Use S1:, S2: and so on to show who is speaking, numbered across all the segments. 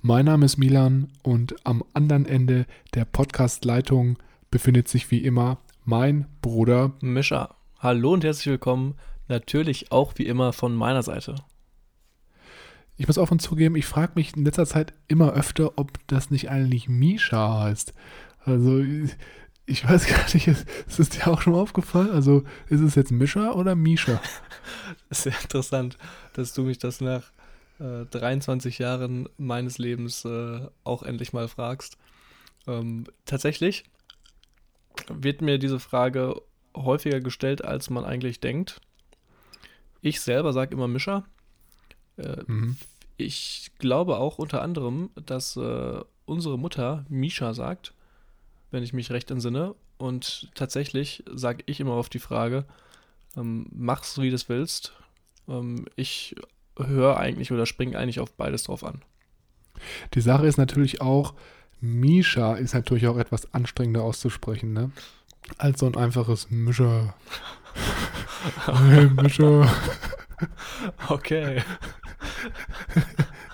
S1: Mein Name ist Milan und am anderen Ende der Podcast-Leitung befindet sich wie immer mein Bruder
S2: Mischa. Hallo und herzlich willkommen. Natürlich auch wie immer von meiner Seite.
S1: Ich muss offen zugeben, ich frage mich in letzter Zeit immer öfter, ob das nicht eigentlich Misha heißt. Also ich weiß gar nicht, ist, es dir auch schon aufgefallen? Also ist es jetzt Mischa oder Misha?
S2: Ist sehr interessant, dass du mich das nach äh, 23 Jahren meines Lebens äh, auch endlich mal fragst. Ähm, tatsächlich wird mir diese Frage häufiger gestellt, als man eigentlich denkt. Ich selber sage immer Mischa. Äh, mhm. Ich glaube auch unter anderem, dass äh, unsere Mutter Misha sagt wenn ich mich recht entsinne. Und tatsächlich sage ich immer auf die Frage, ähm, mach's wie du es willst. Ähm, ich höre eigentlich oder springe eigentlich auf beides drauf an.
S1: Die Sache ist natürlich auch, Misha ist natürlich auch etwas anstrengender auszusprechen, ne? Als so ein einfaches Mischer.
S2: hey, Mischer. Okay.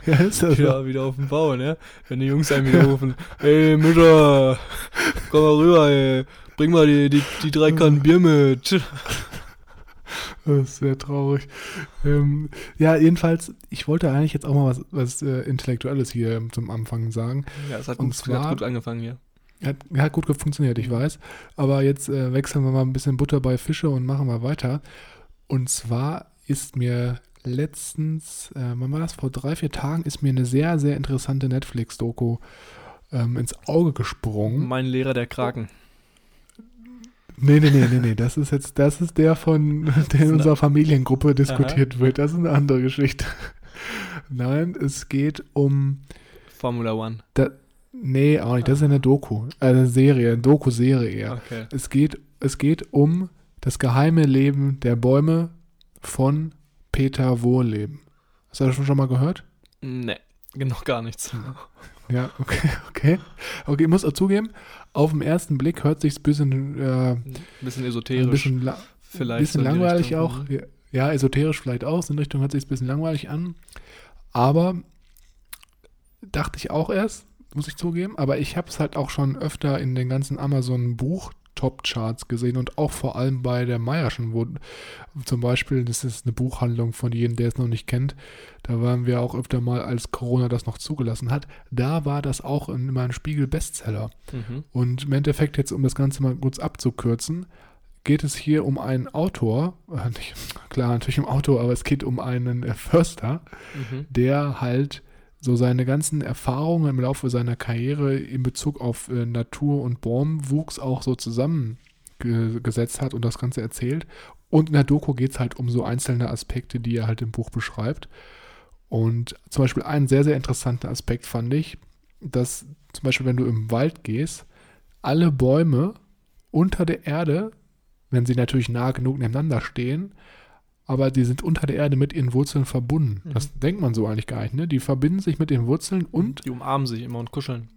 S2: Ja, ist das wieder, so. wieder auf dem Bau, ne? Wenn die Jungs einen wieder rufen, ey, Mischa, komm mal rüber, ey. Bring mal die, die, die drei Kannen Bier mit.
S1: Das ist sehr traurig. Ähm, ja, jedenfalls, ich wollte eigentlich jetzt auch mal was, was äh, Intellektuelles hier zum Anfang sagen.
S2: Ja, es hat, gut, zwar, hat gut angefangen hier.
S1: Hat, hat gut funktioniert, ich weiß. Aber jetzt äh, wechseln wir mal ein bisschen Butter bei Fische und machen wir weiter. Und zwar ist mir letztens, äh, wann war das? Vor drei, vier Tagen ist mir eine sehr, sehr interessante Netflix-Doku ähm, ins Auge gesprungen.
S2: Mein Lehrer der Kraken.
S1: Nee, nee, nee, nee, nee. Das ist jetzt, das ist der von, der in unserer Familiengruppe diskutiert Aha. wird. Das ist eine andere Geschichte. Nein, es geht um.
S2: Formula One.
S1: Da, nee, auch nicht. Das ist eine Doku. Eine Serie, eine Doku-Serie eher. Okay. Es geht, es geht um das geheime Leben der Bäume von Peter Wohleben. Hast du das schon mal gehört?
S2: Nee, noch gar nichts.
S1: Ja, okay, okay. Okay, ich muss auch zugeben, auf den ersten Blick hört sich ein bisschen, äh,
S2: bisschen esoterisch. Ein
S1: bisschen, vielleicht bisschen langweilig Richtung, auch. Ja, ja, esoterisch vielleicht auch. In Richtung hört sich ein bisschen langweilig an. Aber dachte ich auch erst, muss ich zugeben. Aber ich habe es halt auch schon öfter in den ganzen Amazon-Buch Top-Charts gesehen und auch vor allem bei der Meierschen, wo zum Beispiel, das ist eine Buchhandlung von jedem, der es noch nicht kennt, da waren wir auch öfter mal, als Corona das noch zugelassen hat, da war das auch in meinem Spiegel Bestseller. Mhm. Und im Endeffekt jetzt, um das Ganze mal kurz abzukürzen, geht es hier um einen Autor, äh, nicht, klar natürlich um Autor, aber es geht um einen äh, Förster, mhm. der halt so seine ganzen Erfahrungen im Laufe seiner Karriere in Bezug auf äh, Natur und Baumwuchs auch so zusammengesetzt hat und das Ganze erzählt. Und in der Doku geht es halt um so einzelne Aspekte, die er halt im Buch beschreibt. Und zum Beispiel einen sehr, sehr interessanten Aspekt fand ich, dass zum Beispiel, wenn du im Wald gehst, alle Bäume unter der Erde, wenn sie natürlich nah genug nebeneinander stehen, aber die sind unter der Erde mit ihren Wurzeln verbunden. Mhm. Das denkt man so eigentlich gar nicht, ne? Die verbinden sich mit den Wurzeln und.
S2: Die umarmen sich immer und kuscheln.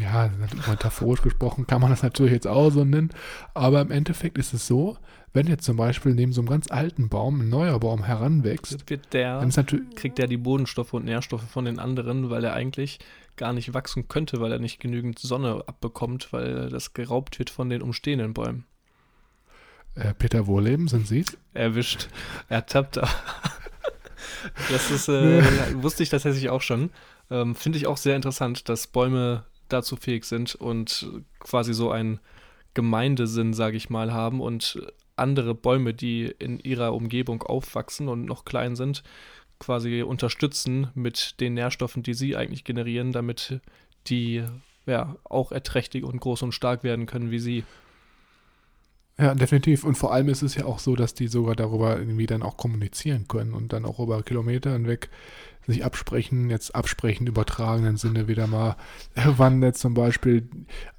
S1: Ja, metaphorisch gesprochen kann man das natürlich jetzt auch so nennen. Aber im Endeffekt ist es so, wenn jetzt zum Beispiel neben so einem ganz alten Baum ein neuer Baum heranwächst,
S2: wird der, kriegt der die Bodenstoffe und Nährstoffe von den anderen, weil er eigentlich gar nicht wachsen könnte, weil er nicht genügend Sonne abbekommt, weil das geraubt wird von den umstehenden Bäumen.
S1: Äh, Peter Wohleben, sind Sie
S2: Erwischt. Ertappt. das ist, äh, wusste ich tatsächlich auch schon. Ähm, Finde ich auch sehr interessant, dass Bäume dazu fähig sind und quasi so einen Gemeindesinn, sage ich mal, haben und andere Bäume, die in ihrer Umgebung aufwachsen und noch klein sind, quasi unterstützen mit den Nährstoffen, die sie eigentlich generieren, damit die ja auch erträchtig und groß und stark werden können wie sie.
S1: Ja, definitiv. Und vor allem ist es ja auch so, dass die sogar darüber irgendwie dann auch kommunizieren können und dann auch über Kilometer hinweg sich absprechen, jetzt absprechen, übertragenen Sinne wieder mal, wann jetzt zum Beispiel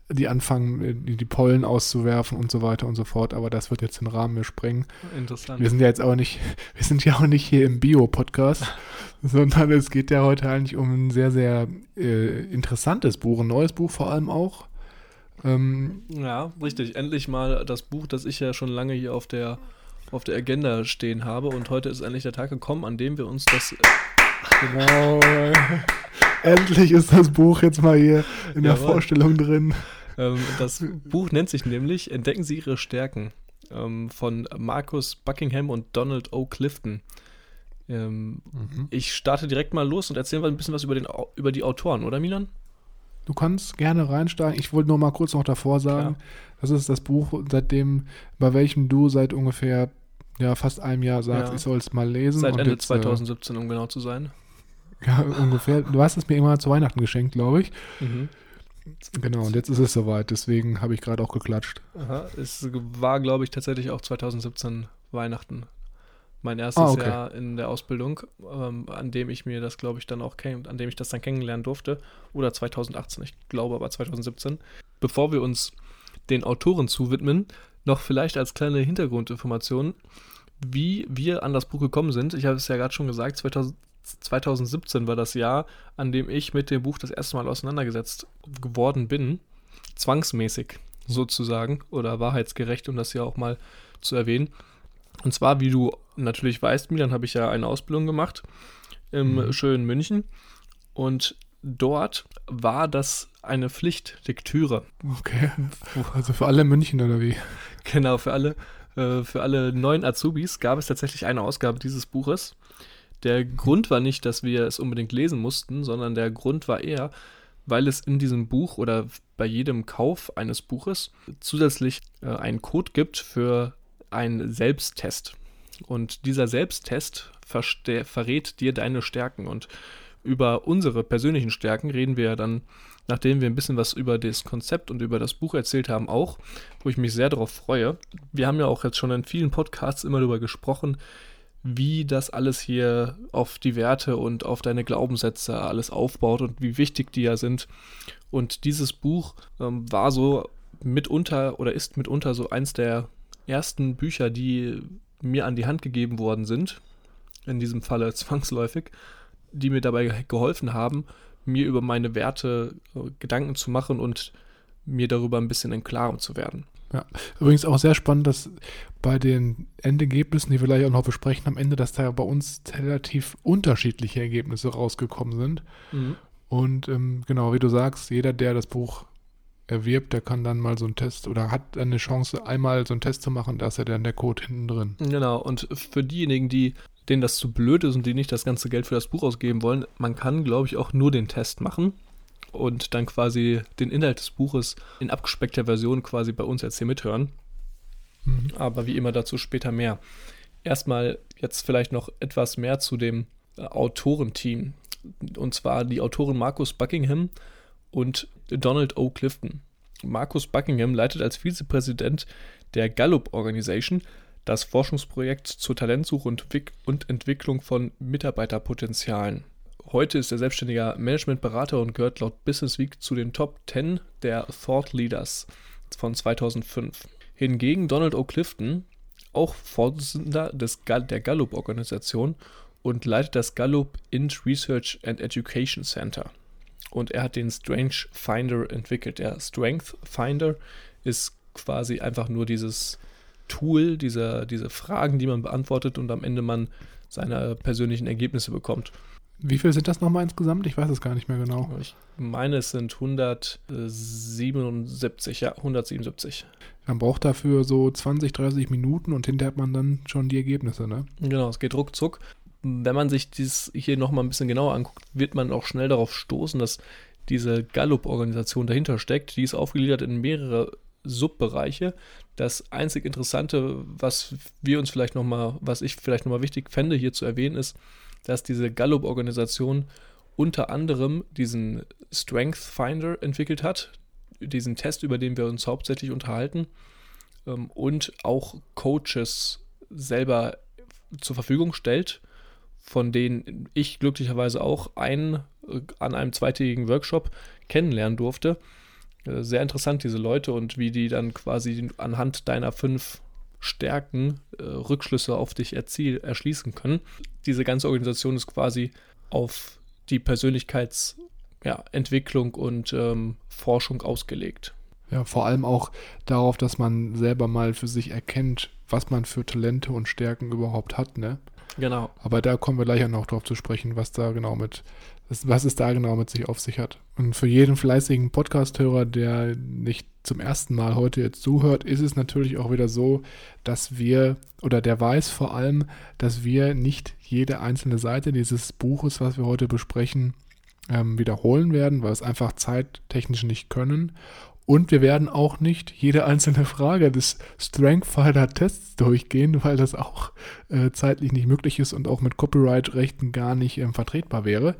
S1: die anfangen, die Pollen auszuwerfen und so weiter und so fort, aber das wird jetzt den Rahmen mehr sprengen.
S2: Interessant.
S1: Wir sind ja jetzt aber nicht, wir sind ja auch nicht hier im Bio-Podcast, sondern es geht ja heute eigentlich um ein sehr, sehr äh, interessantes Buch, ein neues Buch vor allem auch.
S2: Ähm, ja, richtig. Endlich mal das Buch, das ich ja schon lange hier auf der, auf der Agenda stehen habe und heute ist endlich der Tag gekommen, an dem wir uns das.
S1: Genau. endlich ist das Buch jetzt mal hier in der Jawohl. Vorstellung drin.
S2: Ähm, das Buch nennt sich nämlich Entdecken Sie Ihre Stärken ähm, von Markus Buckingham und Donald O. Clifton. Ähm, mhm. Ich starte direkt mal los und erzähle mal ein bisschen was über, den, über die Autoren, oder Milan?
S1: Du kannst gerne reinsteigen. Ich wollte nur mal kurz noch davor sagen, Klar. das ist das Buch, seitdem, bei welchem du seit ungefähr ja, fast einem Jahr sagst, ja. ich soll es mal lesen.
S2: Seit Ende jetzt, 2017, äh, um genau zu sein.
S1: Ja, ungefähr. Du hast es mir immer zu Weihnachten geschenkt, glaube ich. Mhm. Genau, und jetzt ist es soweit, deswegen habe ich gerade auch geklatscht.
S2: Aha, es war, glaube ich, tatsächlich auch 2017 Weihnachten. Mein erstes ah, okay. Jahr in der Ausbildung, ähm, an dem ich mir das, glaube ich, dann auch kenn an dem ich das dann kennenlernen durfte. Oder 2018, ich glaube aber 2017. Bevor wir uns den Autoren zuwidmen, noch vielleicht als kleine Hintergrundinformation, wie wir an das Buch gekommen sind. Ich habe es ja gerade schon gesagt, 2000, 2017 war das Jahr, an dem ich mit dem Buch das erste Mal auseinandergesetzt geworden bin. Zwangsmäßig sozusagen oder wahrheitsgerecht, um das ja auch mal zu erwähnen. Und zwar, wie du natürlich weißt, Milan, habe ich ja eine Ausbildung gemacht im mhm. schönen München. Und dort war das eine Pflichtlektüre.
S1: Okay. Also für alle München oder wie?
S2: Genau, für alle, äh, für alle neuen Azubis gab es tatsächlich eine Ausgabe dieses Buches. Der Grund war nicht, dass wir es unbedingt lesen mussten, sondern der Grund war eher, weil es in diesem Buch oder bei jedem Kauf eines Buches zusätzlich äh, einen Code gibt für einen Selbsttest. Und dieser Selbsttest verrät dir deine Stärken. Und über unsere persönlichen Stärken reden wir dann, nachdem wir ein bisschen was über das Konzept und über das Buch erzählt haben, auch, wo ich mich sehr darauf freue. Wir haben ja auch jetzt schon in vielen Podcasts immer darüber gesprochen, wie das alles hier auf die Werte und auf deine Glaubenssätze alles aufbaut und wie wichtig die ja sind. Und dieses Buch ähm, war so mitunter oder ist mitunter so eins der ersten Bücher, die mir an die Hand gegeben worden sind, in diesem Falle zwangsläufig, die mir dabei geholfen haben, mir über meine Werte äh, Gedanken zu machen und mir darüber ein bisschen im Klaren zu werden.
S1: Ja, übrigens auch sehr spannend, dass bei den Endergebnissen, die wir gleich auch noch besprechen am Ende, dass da bei uns relativ unterschiedliche Ergebnisse rausgekommen sind. Mhm. Und ähm, genau, wie du sagst, jeder, der das Buch erwirbt, der kann dann mal so einen Test oder hat eine Chance, einmal so einen Test zu machen, da ist ja dann der Code hinten drin.
S2: Genau, und für diejenigen, die denen das zu blöd ist und die nicht das ganze Geld für das Buch ausgeben wollen, man kann, glaube ich, auch nur den Test machen und dann quasi den Inhalt des Buches in abgespeckter Version quasi bei uns jetzt hier mithören. Mhm. Aber wie immer dazu später mehr. Erstmal jetzt vielleicht noch etwas mehr zu dem äh, Autorenteam. Und zwar die Autoren Markus Buckingham und Donald O. Clifton. Markus Buckingham leitet als Vizepräsident der Gallup Organization das Forschungsprojekt zur Talentsuche und Entwicklung von Mitarbeiterpotenzialen. Heute ist er selbstständiger Managementberater und gehört laut Business Week zu den Top 10 der Thought Leaders von 2005. Hingegen Donald O. Clifton, auch Vorsitzender des der Gallup-Organisation und leitet das Gallup Int Research and Education Center. Und er hat den Strength Finder entwickelt. Der Strength Finder ist quasi einfach nur dieses Tool, diese, diese Fragen, die man beantwortet und am Ende man seine persönlichen Ergebnisse bekommt.
S1: Wie viel sind das nochmal insgesamt? Ich weiß es gar nicht mehr genau.
S2: Ich meine, es sind 177, ja, 177.
S1: Man braucht dafür so 20, 30 Minuten und hinterher hat man dann schon die Ergebnisse, ne?
S2: Genau, es geht ruckzuck. Wenn man sich dies hier nochmal ein bisschen genauer anguckt, wird man auch schnell darauf stoßen, dass diese Gallup-Organisation dahinter steckt. Die ist aufgegliedert in mehrere Subbereiche. Das einzig Interessante, was wir uns vielleicht nochmal, was ich vielleicht nochmal wichtig fände, hier zu erwähnen, ist, dass diese Gallup-Organisation unter anderem diesen Strength Finder entwickelt hat, diesen Test, über den wir uns hauptsächlich unterhalten, ähm, und auch Coaches selber zur Verfügung stellt, von denen ich glücklicherweise auch einen äh, an einem zweitägigen Workshop kennenlernen durfte. Äh, sehr interessant, diese Leute und wie die dann quasi anhand deiner fünf Stärken äh, Rückschlüsse auf dich erziel, erschließen können. Diese ganze Organisation ist quasi auf die Persönlichkeitsentwicklung ja, und ähm, Forschung ausgelegt.
S1: Ja, vor allem auch darauf, dass man selber mal für sich erkennt, was man für Talente und Stärken überhaupt hat, ne?
S2: Genau.
S1: Aber da kommen wir gleich noch drauf zu sprechen, was da genau mit, was es da genau mit sich auf sich hat. Und für jeden fleißigen Podcast-Hörer, der nicht zum ersten Mal heute jetzt zuhört, ist es natürlich auch wieder so, dass wir, oder der weiß vor allem, dass wir nicht jede einzelne Seite dieses Buches, was wir heute besprechen, ähm, wiederholen werden, weil wir es einfach zeittechnisch nicht können. Und wir werden auch nicht jede einzelne Frage des Strength Finder Tests durchgehen, weil das auch äh, zeitlich nicht möglich ist und auch mit Copyright-Rechten gar nicht ähm, vertretbar wäre.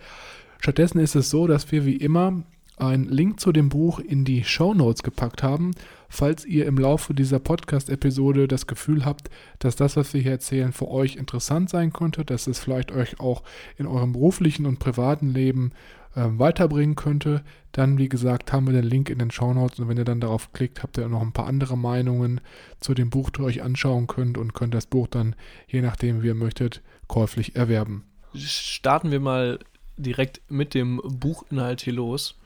S1: Stattdessen ist es so, dass wir wie immer einen Link zu dem Buch in die Show Notes gepackt haben, falls ihr im Laufe dieser Podcast-Episode das Gefühl habt, dass das, was wir hier erzählen, für euch interessant sein könnte, dass es vielleicht euch auch in eurem beruflichen und privaten Leben äh, weiterbringen könnte, dann, wie gesagt, haben wir den Link in den Show Notes und wenn ihr dann darauf klickt, habt ihr noch ein paar andere Meinungen zu dem Buch, die ihr euch anschauen könnt und könnt das Buch dann, je nachdem, wie ihr möchtet, käuflich erwerben.
S2: Starten wir mal direkt mit dem Buchinhalt hier los.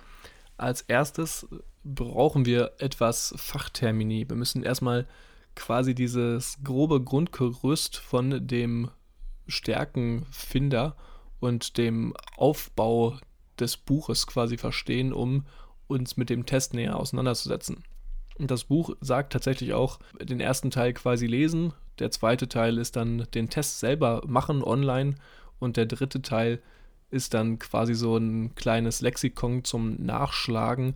S2: Als erstes brauchen wir etwas Fachtermini. Wir müssen erstmal quasi dieses grobe Grundgerüst von dem Stärkenfinder und dem Aufbau des Buches quasi verstehen, um uns mit dem Test näher auseinanderzusetzen. Das Buch sagt tatsächlich auch, den ersten Teil quasi lesen, der zweite Teil ist dann den Test selber machen online und der dritte Teil ist dann quasi so ein kleines Lexikon zum Nachschlagen,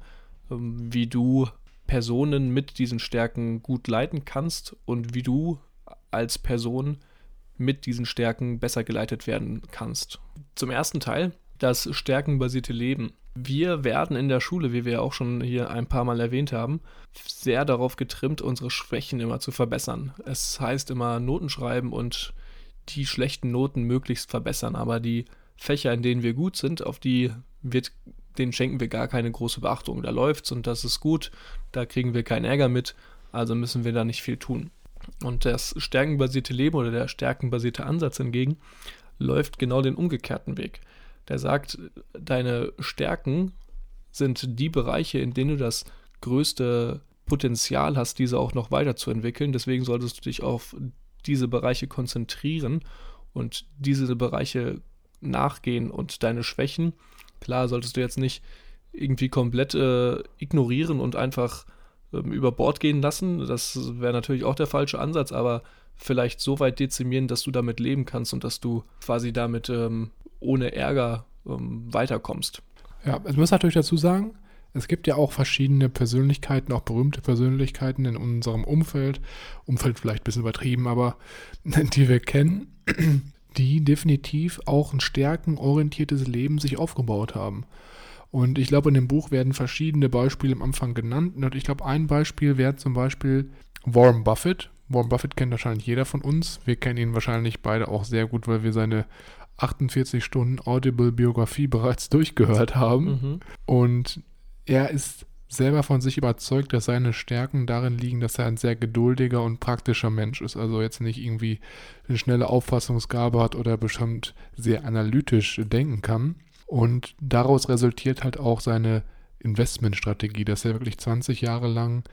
S2: ähm, wie du Personen mit diesen Stärken gut leiten kannst und wie du als Person mit diesen Stärken besser geleitet werden kannst. Zum ersten Teil das stärkenbasierte Leben. Wir werden in der Schule, wie wir auch schon hier ein paar Mal erwähnt haben, sehr darauf getrimmt, unsere Schwächen immer zu verbessern. Es heißt immer Noten schreiben und die schlechten Noten möglichst verbessern, aber die Fächer, in denen wir gut sind, auf die wird, denen schenken wir gar keine große Beachtung. Da läuft's und das ist gut, da kriegen wir keinen Ärger mit, also müssen wir da nicht viel tun. Und das stärkenbasierte Leben oder der stärkenbasierte Ansatz hingegen läuft genau den umgekehrten Weg der sagt, deine Stärken sind die Bereiche, in denen du das größte Potenzial hast, diese auch noch weiterzuentwickeln. Deswegen solltest du dich auf diese Bereiche konzentrieren und diese Bereiche nachgehen und deine Schwächen, klar, solltest du jetzt nicht irgendwie komplett äh, ignorieren und einfach ähm, über Bord gehen lassen. Das wäre natürlich auch der falsche Ansatz, aber vielleicht so weit dezimieren, dass du damit leben kannst und dass du quasi damit ähm, ohne Ärger ähm, weiterkommst.
S1: Ja, ich muss natürlich dazu sagen, es gibt ja auch verschiedene Persönlichkeiten, auch berühmte Persönlichkeiten in unserem Umfeld, Umfeld vielleicht ein bisschen übertrieben, aber die wir kennen, die definitiv auch ein stärkenorientiertes Leben sich aufgebaut haben. Und ich glaube, in dem Buch werden verschiedene Beispiele am Anfang genannt. Und ich glaube, ein Beispiel wäre zum Beispiel Warren Buffett. Warren Buffett kennt wahrscheinlich jeder von uns. Wir kennen ihn wahrscheinlich beide auch sehr gut, weil wir seine 48 Stunden Audible-Biografie bereits durchgehört haben. Mhm. Und er ist selber von sich überzeugt, dass seine Stärken darin liegen, dass er ein sehr geduldiger und praktischer Mensch ist. Also jetzt nicht irgendwie eine schnelle Auffassungsgabe hat oder bestimmt sehr analytisch denken kann. Und daraus resultiert halt auch seine Investmentstrategie, dass er wirklich 20 Jahre lang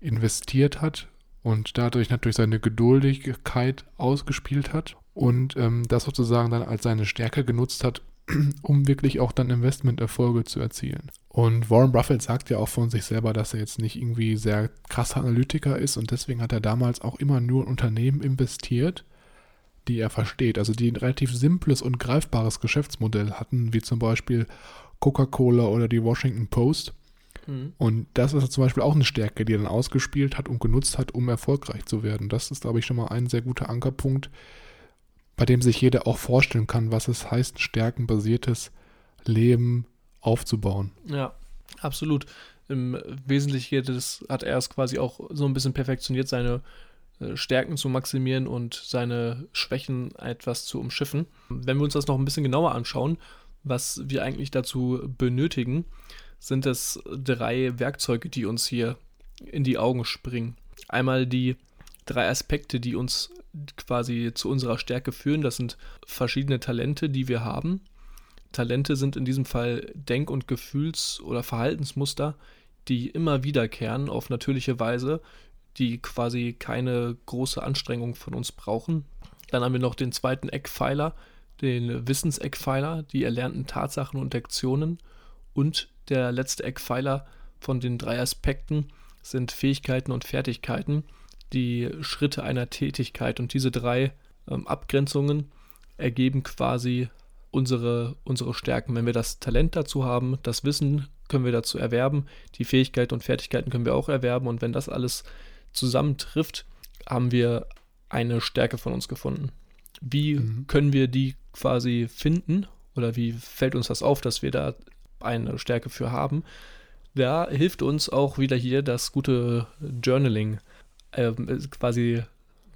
S1: investiert hat und dadurch natürlich seine Geduldigkeit ausgespielt hat und ähm, das sozusagen dann als seine Stärke genutzt hat, um wirklich auch dann Investmenterfolge zu erzielen. Und Warren Buffett sagt ja auch von sich selber, dass er jetzt nicht irgendwie sehr krasser Analytiker ist und deswegen hat er damals auch immer nur in Unternehmen investiert, die er versteht, also die ein relativ simples und greifbares Geschäftsmodell hatten, wie zum Beispiel Coca-Cola oder die Washington Post. Mhm. Und das ist zum Beispiel auch eine Stärke, die er dann ausgespielt hat und genutzt hat, um erfolgreich zu werden. Das ist, glaube ich, schon mal ein sehr guter Ankerpunkt, bei dem sich jeder auch vorstellen kann, was es heißt, stärkenbasiertes Leben aufzubauen.
S2: Ja, absolut. Im Wesentlichen das, hat er es quasi auch so ein bisschen perfektioniert, seine äh, Stärken zu maximieren und seine Schwächen etwas zu umschiffen. Wenn wir uns das noch ein bisschen genauer anschauen, was wir eigentlich dazu benötigen, sind es drei Werkzeuge, die uns hier in die Augen springen. Einmal die drei Aspekte, die uns quasi zu unserer Stärke führen. Das sind verschiedene Talente, die wir haben. Talente sind in diesem Fall Denk- und Gefühls- oder Verhaltensmuster, die immer wiederkehren auf natürliche Weise, die quasi keine große Anstrengung von uns brauchen. Dann haben wir noch den zweiten Eckpfeiler, den Wissenseckpfeiler, die erlernten Tatsachen und Lektionen. Und der letzte Eckpfeiler von den drei Aspekten sind Fähigkeiten und Fertigkeiten, die Schritte einer Tätigkeit. Und diese drei ähm, Abgrenzungen ergeben quasi unsere, unsere Stärken. Wenn wir das Talent dazu haben, das Wissen können wir dazu erwerben, die Fähigkeiten und Fertigkeiten können wir auch erwerben. Und wenn das alles zusammentrifft, haben wir eine Stärke von uns gefunden. Wie mhm. können wir die quasi finden oder wie fällt uns das auf, dass wir da eine Stärke für haben? Da hilft uns auch wieder hier das gute Journaling äh, quasi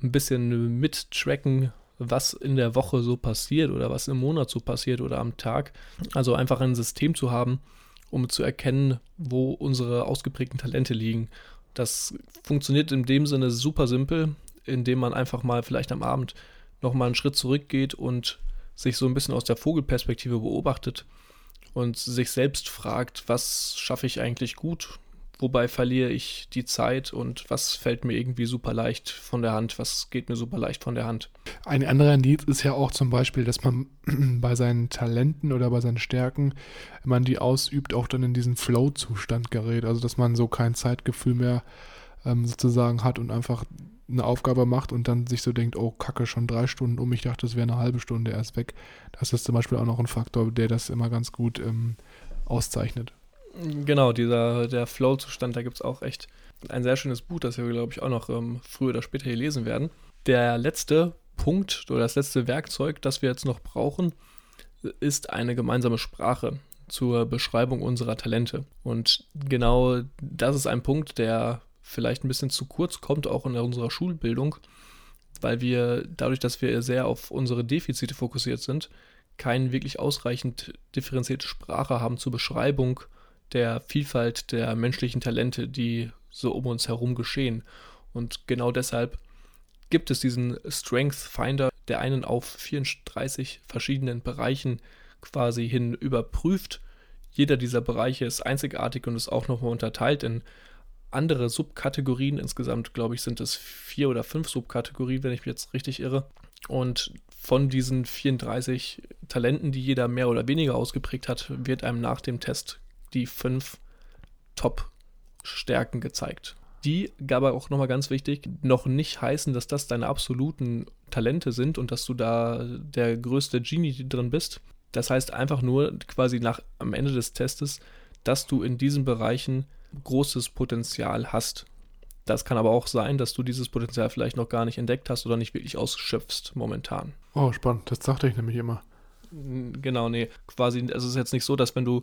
S2: ein bisschen mittracken, was in der Woche so passiert oder was im Monat so passiert oder am Tag. Also einfach ein System zu haben, um zu erkennen, wo unsere ausgeprägten Talente liegen. Das funktioniert in dem Sinne super simpel, indem man einfach mal vielleicht am Abend nochmal einen Schritt zurückgeht und sich so ein bisschen aus der Vogelperspektive beobachtet und sich selbst fragt, was schaffe ich eigentlich gut, wobei verliere ich die Zeit und was fällt mir irgendwie super leicht von der Hand, was geht mir super leicht von der Hand.
S1: Ein anderer Indiz ist ja auch zum Beispiel, dass man bei seinen Talenten oder bei seinen Stärken, wenn man die ausübt, auch dann in diesen Flow-Zustand gerät. Also dass man so kein Zeitgefühl mehr ähm, sozusagen hat und einfach eine Aufgabe macht und dann sich so denkt, oh Kacke, schon drei Stunden um, ich dachte, es wäre eine halbe Stunde erst weg. Das ist zum Beispiel auch noch ein Faktor, der das immer ganz gut ähm, auszeichnet.
S2: Genau, dieser der Flow-Zustand, da gibt es auch echt ein sehr schönes Buch, das wir, glaube ich, auch noch ähm, früher oder später hier lesen werden. Der letzte Punkt oder das letzte Werkzeug, das wir jetzt noch brauchen, ist eine gemeinsame Sprache zur Beschreibung unserer Talente. Und genau das ist ein Punkt, der vielleicht ein bisschen zu kurz kommt, auch in unserer Schulbildung, weil wir dadurch, dass wir sehr auf unsere Defizite fokussiert sind, keine wirklich ausreichend differenzierte Sprache haben zur Beschreibung der Vielfalt der menschlichen Talente, die so um uns herum geschehen. Und genau deshalb gibt es diesen Strength Finder, der einen auf 34 verschiedenen Bereichen quasi hin überprüft. Jeder dieser Bereiche ist einzigartig und ist auch nochmal unterteilt in andere Subkategorien. Insgesamt, glaube ich, sind es vier oder fünf Subkategorien, wenn ich mich jetzt richtig irre. Und von diesen 34 Talenten, die jeder mehr oder weniger ausgeprägt hat, wird einem nach dem Test die fünf Top-Stärken gezeigt. Die, aber auch nochmal ganz wichtig, noch nicht heißen, dass das deine absoluten Talente sind und dass du da der größte Genie drin bist. Das heißt einfach nur quasi nach am Ende des Testes, dass du in diesen Bereichen großes Potenzial hast. Das kann aber auch sein, dass du dieses Potenzial vielleicht noch gar nicht entdeckt hast oder nicht wirklich ausschöpfst momentan.
S1: Oh, spannend. Das dachte ich nämlich immer.
S2: Genau, nee. Quasi, also es ist jetzt nicht so, dass wenn du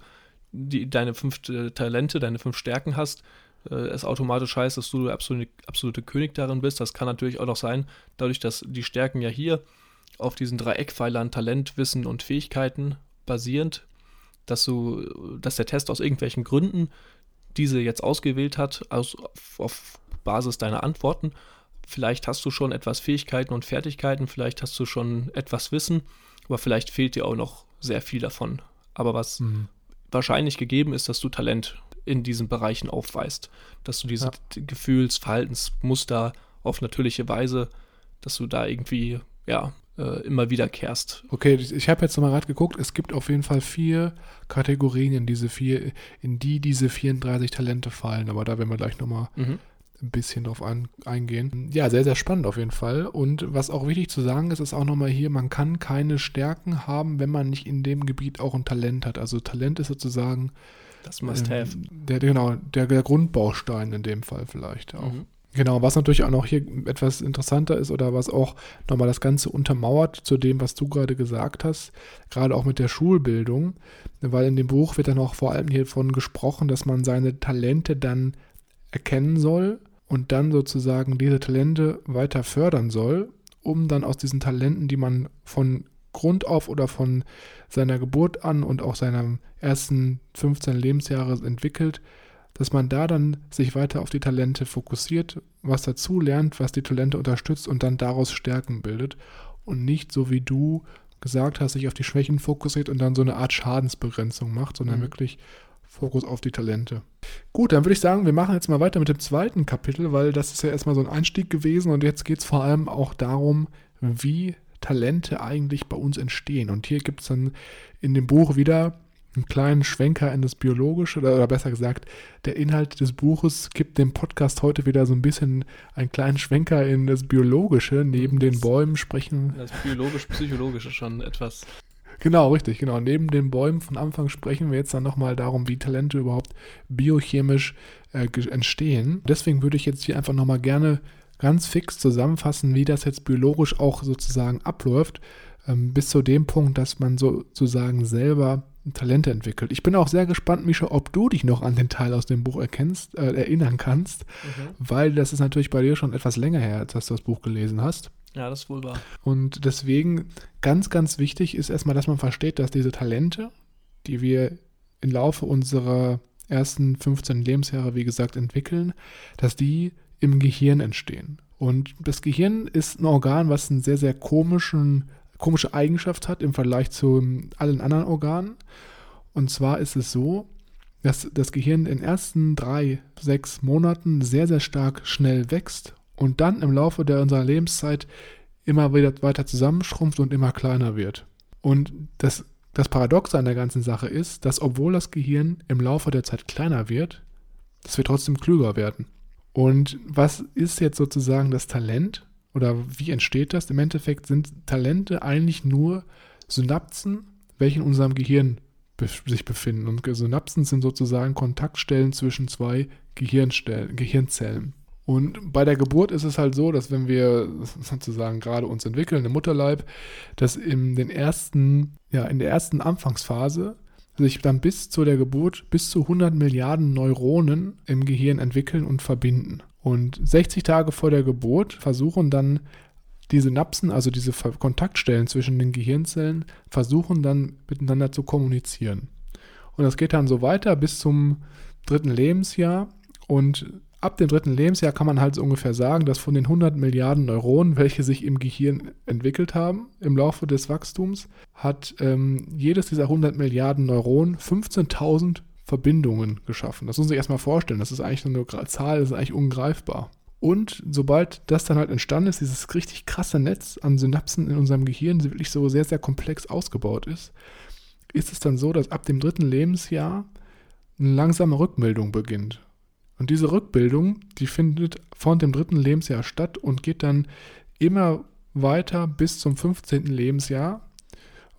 S2: die, deine fünf äh, Talente, deine fünf Stärken hast, äh, es automatisch heißt, dass du der absolute, absolute König darin bist. Das kann natürlich auch noch sein, dadurch, dass die Stärken ja hier auf diesen drei Eckpfeilern Talent, Wissen und Fähigkeiten basierend, dass du, dass der Test aus irgendwelchen Gründen diese jetzt ausgewählt hat, also auf, auf Basis deiner Antworten. Vielleicht hast du schon etwas Fähigkeiten und Fertigkeiten, vielleicht hast du schon etwas Wissen, aber vielleicht fehlt dir auch noch sehr viel davon. Aber was mhm wahrscheinlich gegeben ist, dass du Talent in diesen Bereichen aufweist. Dass du diese ja. Gefühls-, Verhaltensmuster auf natürliche Weise, dass du da irgendwie, ja, äh, immer wiederkehrst.
S1: Okay, ich habe jetzt mal gerade geguckt, es gibt auf jeden Fall vier Kategorien, in diese vier, in die diese 34 Talente fallen, aber da werden wir gleich nochmal mhm. Ein bisschen drauf ein, eingehen. Ja, sehr, sehr spannend auf jeden Fall. Und was auch wichtig zu sagen ist, ist auch nochmal hier, man kann keine Stärken haben, wenn man nicht in dem Gebiet auch ein Talent hat. Also Talent ist sozusagen
S2: das Must-Have.
S1: Ähm, der, genau, der, der, Grundbaustein in dem Fall vielleicht auch. Mhm. Genau, was natürlich auch noch hier etwas interessanter ist oder was auch nochmal das Ganze untermauert zu dem, was du gerade gesagt hast, gerade auch mit der Schulbildung, weil in dem Buch wird dann auch vor allem hiervon gesprochen, dass man seine Talente dann erkennen soll und dann sozusagen diese Talente weiter fördern soll, um dann aus diesen Talenten, die man von Grund auf oder von seiner Geburt an und auch seinem ersten 15 Lebensjahre entwickelt, dass man da dann sich weiter auf die Talente fokussiert, was dazu lernt, was die Talente unterstützt und dann daraus Stärken bildet und nicht so wie du gesagt hast, sich auf die Schwächen fokussiert und dann so eine Art Schadensbegrenzung macht, sondern mhm. wirklich Fokus auf die Talente. Gut, dann würde ich sagen, wir machen jetzt mal weiter mit dem zweiten Kapitel, weil das ist ja erstmal so ein Einstieg gewesen und jetzt geht es vor allem auch darum, wie Talente eigentlich bei uns entstehen. Und hier gibt es dann in dem Buch wieder einen kleinen Schwenker in das Biologische, oder, besser gesagt, der Inhalt des Buches gibt dem Podcast heute wieder so ein bisschen einen kleinen Schwenker in das Biologische. Neben das, den Bäumen sprechen.
S2: Das biologisch-psychologische schon etwas.
S1: Genau, richtig, genau. Neben den Bäumen von Anfang sprechen wir jetzt dann nochmal darum, wie Talente überhaupt biochemisch äh, entstehen. Deswegen würde ich jetzt hier einfach nochmal gerne ganz fix zusammenfassen, wie das jetzt biologisch auch sozusagen abläuft, ähm, bis zu dem Punkt, dass man sozusagen selber Talente entwickelt. Ich bin auch sehr gespannt, Misha, ob du dich noch an den Teil aus dem Buch erkennst, äh, erinnern kannst, mhm. weil das ist natürlich bei dir schon etwas länger her, als du das Buch gelesen hast.
S2: Ja, das ist wohl wahr.
S1: Und deswegen ganz, ganz wichtig ist erstmal, dass man versteht, dass diese Talente, die wir im Laufe unserer ersten 15 Lebensjahre, wie gesagt, entwickeln, dass die im Gehirn entstehen. Und das Gehirn ist ein Organ, was einen sehr, sehr komischen komische Eigenschaft hat im Vergleich zu allen anderen Organen. Und zwar ist es so, dass das Gehirn in den ersten drei, sechs Monaten sehr, sehr stark schnell wächst und dann im Laufe der unserer Lebenszeit immer wieder weiter zusammenschrumpft und immer kleiner wird. Und das, das Paradoxe an der ganzen Sache ist, dass obwohl das Gehirn im Laufe der Zeit kleiner wird, dass wir trotzdem klüger werden. Und was ist jetzt sozusagen das Talent? oder wie entsteht das? Im Endeffekt sind Talente eigentlich nur Synapsen, welche in unserem Gehirn sich befinden. Und Synapsen sind sozusagen Kontaktstellen zwischen zwei Gehirnzellen. Und bei der Geburt ist es halt so, dass wenn wir sozusagen gerade uns entwickeln im Mutterleib, dass in den ersten, ja, in der ersten Anfangsphase sich dann bis zu der Geburt bis zu 100 Milliarden Neuronen im Gehirn entwickeln und verbinden. Und 60 Tage vor der Geburt versuchen dann die Synapsen, also diese Kontaktstellen zwischen den Gehirnzellen, versuchen dann miteinander zu kommunizieren. Und das geht dann so weiter bis zum dritten Lebensjahr. Und ab dem dritten Lebensjahr kann man halt so ungefähr sagen, dass von den 100 Milliarden Neuronen, welche sich im Gehirn entwickelt haben im Laufe des Wachstums, hat ähm, jedes dieser 100 Milliarden Neuronen 15.000 Verbindungen geschaffen. Das muss man sich erstmal vorstellen. Das ist eigentlich nur eine Zahl, das ist eigentlich ungreifbar. Und sobald das dann halt entstanden ist, dieses richtig krasse Netz an Synapsen in unserem Gehirn, wirklich so sehr, sehr komplex ausgebaut ist, ist es dann so, dass ab dem dritten Lebensjahr eine langsame Rückmeldung beginnt. Und diese Rückbildung, die findet vor dem dritten Lebensjahr statt und geht dann immer weiter bis zum 15. Lebensjahr,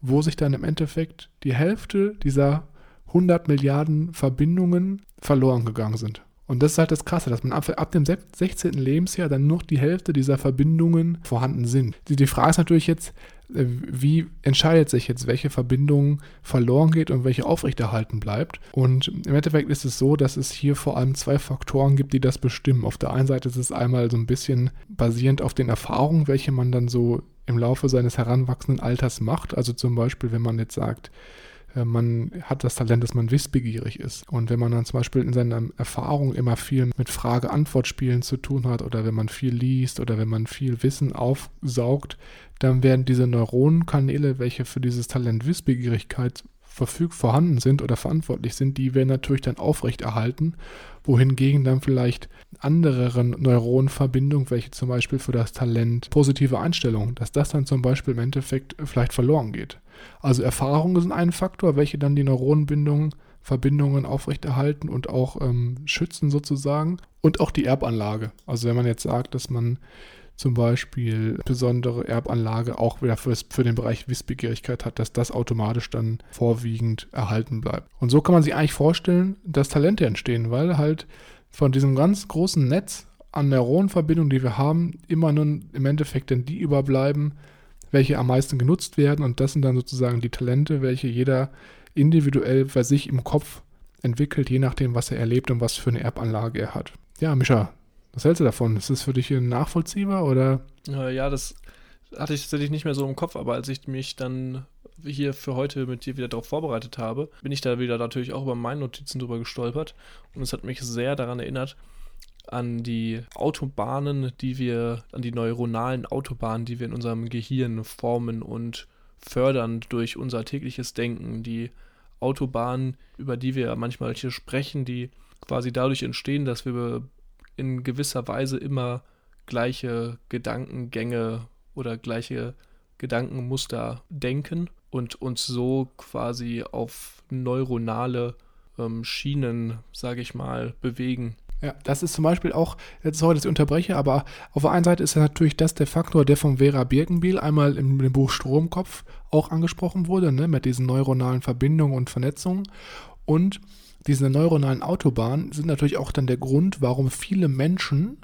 S1: wo sich dann im Endeffekt die Hälfte dieser 100 Milliarden Verbindungen verloren gegangen sind. Und das ist halt das Krasse, dass man ab, ab, dem 16. Lebensjahr dann nur die Hälfte dieser Verbindungen vorhanden sind. Die, die Frage ist natürlich jetzt, wie entscheidet sich jetzt, welche Verbindung verloren geht und welche aufrechterhalten bleibt. Und im Endeffekt ist es so, dass es hier vor allem zwei Faktoren gibt, die das bestimmen. Auf der einen Seite ist es einmal so ein bisschen basierend auf den Erfahrungen, welche man dann so im Laufe seines heranwachsenden Alters macht. Also zum Beispiel, wenn man jetzt sagt, äh, man hat das Talent, dass man wissbegierig ist. Und wenn man dann zum Beispiel in seiner Erfahrung immer viel mit Frage-Antwort-Spielen zu tun hat oder wenn man viel liest oder wenn man viel Wissen aufsaugt, dann werden diese Neuronenkanäle, welche für dieses Talent Wissbegierigkeit verfügt vorhanden sind oder verantwortlich sind, die werden natürlich dann aufrechterhalten, wohingegen dann vielleicht andere Neuronenverbindungen, welche zum Beispiel für das Talent positive Einstellung, dass das dann zum Beispiel im Endeffekt vielleicht verloren geht. Also Erfahrungen sind ein Faktor, welche dann die Neuronenbindungen, Verbindungen aufrechterhalten und auch ähm, schützen sozusagen. Und auch die Erbanlage. Also wenn man jetzt sagt, dass man zum Beispiel besondere Erbanlage auch wieder für, für den Bereich Wissbegierigkeit hat, dass das automatisch dann vorwiegend erhalten bleibt. Und so kann man sich eigentlich vorstellen, dass Talente entstehen, weil halt von diesem ganz großen Netz an Neuronenverbindungen, die wir haben, immer nur im Endeffekt dann die überbleiben, welche am meisten genutzt werden. Und das sind dann sozusagen die Talente, welche jeder individuell für sich im Kopf entwickelt, je nachdem, was er erlebt und was für eine Erbanlage er hat. Ja, Mischa, was hältst du davon? Ist das für dich nachvollziehbar oder?
S2: Ja, das hatte ich tatsächlich nicht mehr so im Kopf, aber als ich mich dann hier für heute mit dir wieder darauf vorbereitet habe, bin ich da wieder natürlich auch über meine Notizen drüber gestolpert und es hat mich sehr daran erinnert, an die Autobahnen, die wir, an die neuronalen Autobahnen, die wir in unserem Gehirn formen und fördern durch unser tägliches Denken. Die Autobahnen, über die wir manchmal hier sprechen, die quasi dadurch entstehen, dass wir in gewisser Weise immer gleiche Gedankengänge oder gleiche Gedankenmuster denken und uns so quasi auf neuronale ähm, Schienen, sage ich mal, bewegen.
S1: Ja, das ist zum Beispiel auch, jetzt sorry, dass ich unterbreche, aber auf der einen Seite ist natürlich das der Faktor, der von Vera Birkenbiel einmal im, im Buch Stromkopf auch angesprochen wurde, ne, mit diesen neuronalen Verbindungen und Vernetzungen. Und diese neuronalen Autobahnen sind natürlich auch dann der Grund, warum viele Menschen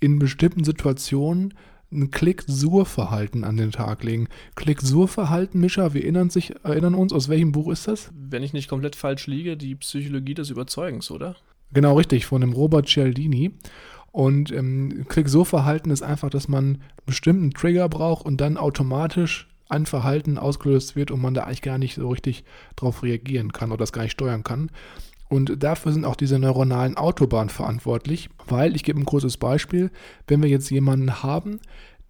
S1: in bestimmten Situationen ein Klick-Sur-Verhalten an den Tag legen. Klick-Sur-Verhalten, Mischa, wir erinnern, sich, erinnern uns, aus welchem Buch ist das?
S2: Wenn ich nicht komplett falsch liege, die Psychologie des Überzeugens, oder?
S1: Genau, richtig, von dem Robert Cialdini. Und ähm, Klick-So-Verhalten ist einfach, dass man einen bestimmten Trigger braucht und dann automatisch ein Verhalten ausgelöst wird und man da eigentlich gar nicht so richtig drauf reagieren kann oder das gar nicht steuern kann. Und dafür sind auch diese neuronalen Autobahnen verantwortlich, weil ich gebe ein kurzes Beispiel, wenn wir jetzt jemanden haben,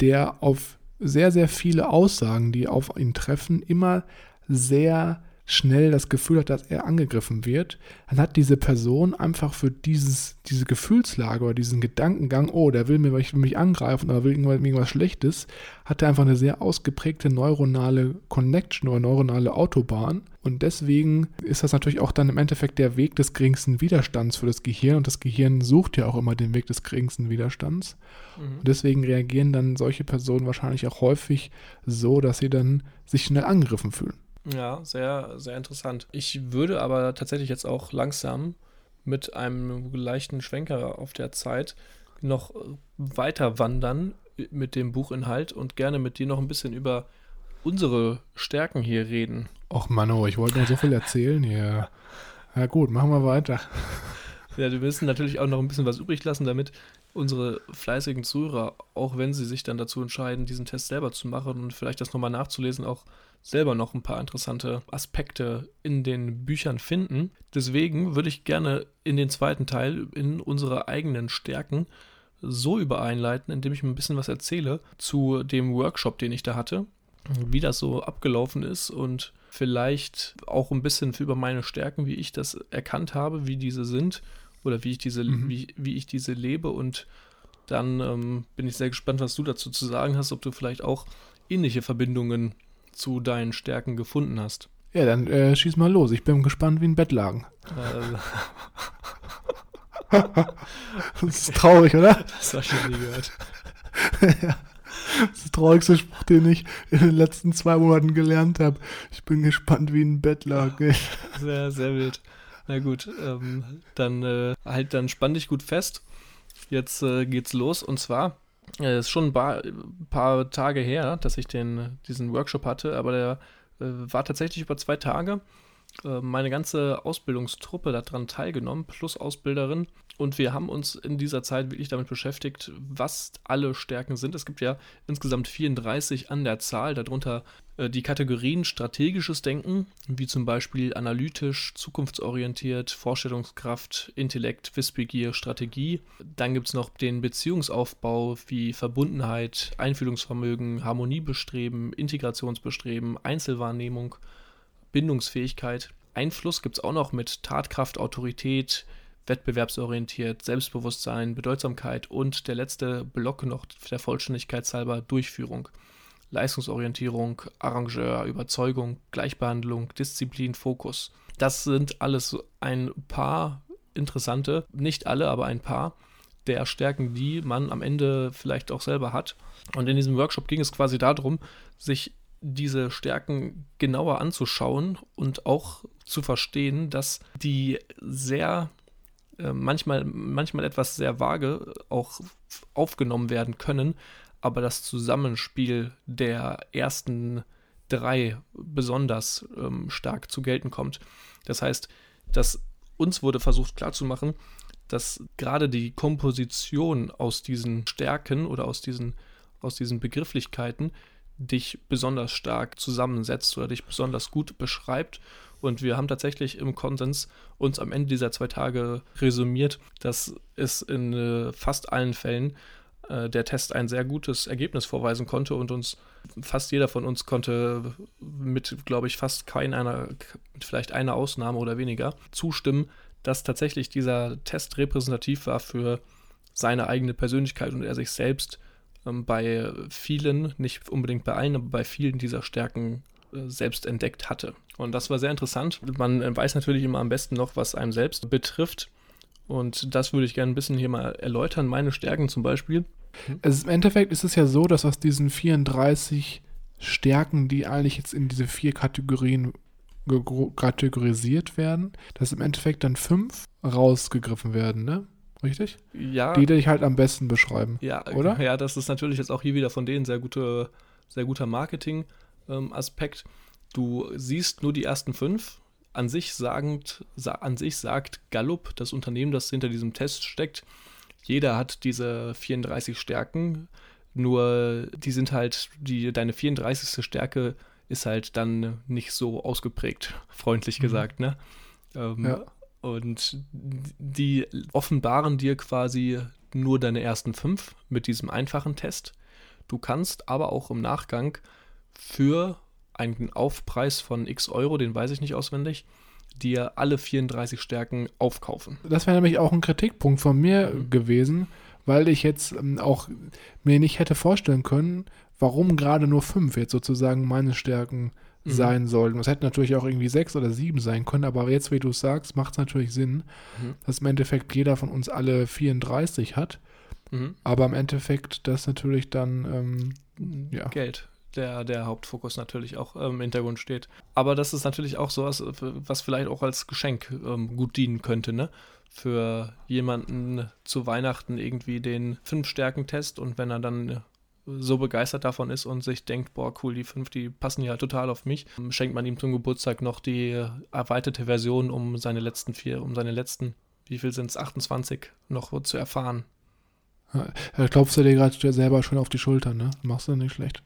S1: der auf sehr, sehr viele Aussagen, die auf ihn treffen, immer sehr schnell das Gefühl hat, dass er angegriffen wird, dann hat diese Person einfach für dieses, diese Gefühlslage oder diesen Gedankengang, oh, der will, mir, will mich angreifen oder will irgendwas, irgendwas Schlechtes, hat er einfach eine sehr ausgeprägte neuronale Connection oder neuronale Autobahn. Und deswegen ist das natürlich auch dann im Endeffekt der Weg des geringsten Widerstands für das Gehirn. Und das Gehirn sucht ja auch immer den Weg des geringsten Widerstands. Mhm. Und deswegen reagieren dann solche Personen wahrscheinlich auch häufig so, dass sie dann sich schnell angegriffen fühlen.
S2: Ja, sehr, sehr interessant. Ich würde aber tatsächlich jetzt auch langsam mit einem leichten Schwenker auf der Zeit noch weiter wandern mit dem Buchinhalt und gerne mit dir noch ein bisschen über unsere Stärken hier reden.
S1: Och Mano, ich wollte noch so viel erzählen hier. Ja gut, machen wir weiter.
S2: Ja, wir müssen natürlich auch noch ein bisschen was übrig lassen, damit unsere fleißigen Zuhörer, auch wenn sie sich dann dazu entscheiden, diesen Test selber zu machen und vielleicht das nochmal nachzulesen, auch selber noch ein paar interessante Aspekte in den Büchern finden. Deswegen würde ich gerne in den zweiten Teil in unsere eigenen Stärken so übereinleiten, indem ich ein bisschen was erzähle zu dem Workshop, den ich da hatte, wie das so abgelaufen ist und vielleicht auch ein bisschen über meine Stärken, wie ich das erkannt habe, wie diese sind oder wie ich diese, mhm. wie, wie ich diese lebe und dann ähm, bin ich sehr gespannt, was du dazu zu sagen hast, ob du vielleicht auch ähnliche Verbindungen zu deinen Stärken gefunden hast.
S1: Ja, dann äh, schieß mal los. Ich bin gespannt wie ein Bettlagen. Also. das ist traurig, oder?
S2: Das ich noch nie gehört.
S1: ja. Das ist der traurigste Spruch, den ich in den letzten zwei Monaten gelernt habe. Ich bin gespannt wie ein Bettlaken.
S2: Sehr, sehr wild. Na gut, ähm, dann äh, halt, dann spann dich gut fest. Jetzt äh, geht's los und zwar es ist schon ein paar, paar, Tage her, dass ich den, diesen Workshop hatte, aber der äh, war tatsächlich über zwei Tage. Äh, meine ganze Ausbildungstruppe daran teilgenommen, plus Ausbilderin. Und wir haben uns in dieser Zeit wirklich damit beschäftigt, was alle Stärken sind. Es gibt ja insgesamt 34 an der Zahl, darunter äh, die Kategorien strategisches Denken, wie zum Beispiel analytisch, zukunftsorientiert, Vorstellungskraft, Intellekt, Wissbegier, Strategie. Dann gibt es noch den Beziehungsaufbau wie Verbundenheit, Einfühlungsvermögen, Harmoniebestreben, Integrationsbestreben, Einzelwahrnehmung, Bindungsfähigkeit. Einfluss gibt es auch noch mit Tatkraft, Autorität, wettbewerbsorientiert, Selbstbewusstsein, Bedeutsamkeit und der letzte Block noch der Vollständigkeit halber Durchführung. Leistungsorientierung, Arrangeur, Überzeugung, Gleichbehandlung, Disziplin, Fokus. Das sind alles ein paar interessante, nicht alle, aber ein paar der Stärken, die man am Ende vielleicht auch selber hat. Und in diesem Workshop ging es quasi darum, sich diese Stärken genauer anzuschauen und auch zu verstehen, dass die sehr äh, manchmal, manchmal etwas sehr vage auch aufgenommen werden können, aber das Zusammenspiel der ersten drei besonders ähm, stark zu gelten kommt. Das heißt, dass uns wurde versucht klarzumachen, dass gerade die Komposition aus diesen Stärken oder aus diesen, aus diesen Begrifflichkeiten dich besonders stark zusammensetzt oder dich besonders gut beschreibt. Und wir haben tatsächlich im Konsens uns am Ende dieser zwei Tage resümiert, dass es in äh, fast allen Fällen äh, der Test ein sehr gutes Ergebnis vorweisen konnte und uns fast jeder von uns konnte mit, glaube ich, fast keiner, mit vielleicht einer Ausnahme oder weniger zustimmen, dass tatsächlich dieser Test repräsentativ war für seine eigene Persönlichkeit und er sich selbst bei vielen, nicht unbedingt bei allen, aber bei vielen dieser Stärken äh, selbst entdeckt hatte. Und das war sehr interessant. Man weiß natürlich immer am besten noch, was einem selbst betrifft. Und das würde ich gerne ein bisschen hier mal erläutern. Meine Stärken zum Beispiel
S1: also Im Endeffekt ist es ja so, dass aus diesen 34 Stärken, die eigentlich jetzt in diese vier Kategorien kategorisiert werden, dass im Endeffekt dann fünf rausgegriffen werden, ne? Richtig?
S2: Ja.
S1: Die dich halt am besten beschreiben.
S2: Ja, oder? Ja, das ist natürlich jetzt auch hier wieder von denen sehr, gute, sehr guter Marketing-Aspekt. Ähm, du siehst nur die ersten fünf. An sich, sagend, an sich sagt Gallup, das Unternehmen, das hinter diesem Test steckt, jeder hat diese 34 Stärken, nur die sind halt, die, deine 34. Stärke ist halt dann nicht so ausgeprägt, freundlich mhm. gesagt, ne? Ähm, ja. Und die offenbaren dir quasi nur deine ersten fünf mit diesem einfachen Test. Du kannst aber auch im Nachgang für einen Aufpreis von x Euro, den weiß ich nicht auswendig, dir alle 34 Stärken aufkaufen.
S1: Das wäre nämlich auch ein Kritikpunkt von mir mhm. gewesen, weil ich jetzt ähm, auch mir nicht hätte vorstellen können, warum gerade nur fünf jetzt sozusagen meine Stärken mhm. sein sollten. Es hätte natürlich auch irgendwie sechs oder sieben sein können, aber jetzt, wie du es sagst, macht es natürlich Sinn, mhm. dass im Endeffekt jeder von uns alle 34 hat. Mhm. Aber im Endeffekt das natürlich dann ähm,
S2: ja. Geld der, der Hauptfokus natürlich auch ähm, im Hintergrund steht. Aber das ist natürlich auch so was, was vielleicht auch als Geschenk ähm, gut dienen könnte, ne? Für jemanden zu Weihnachten irgendwie den Fünf-Stärken-Test und wenn er dann so begeistert davon ist und sich denkt, boah, cool, die fünf, die passen ja total auf mich, schenkt man ihm zum Geburtstag noch die erweiterte Version, um seine letzten vier, um seine letzten, wie viel sind es, 28 noch zu erfahren.
S1: Ja, klopfst du dir gerade selber schon auf die Schulter, ne? Machst du nicht schlecht.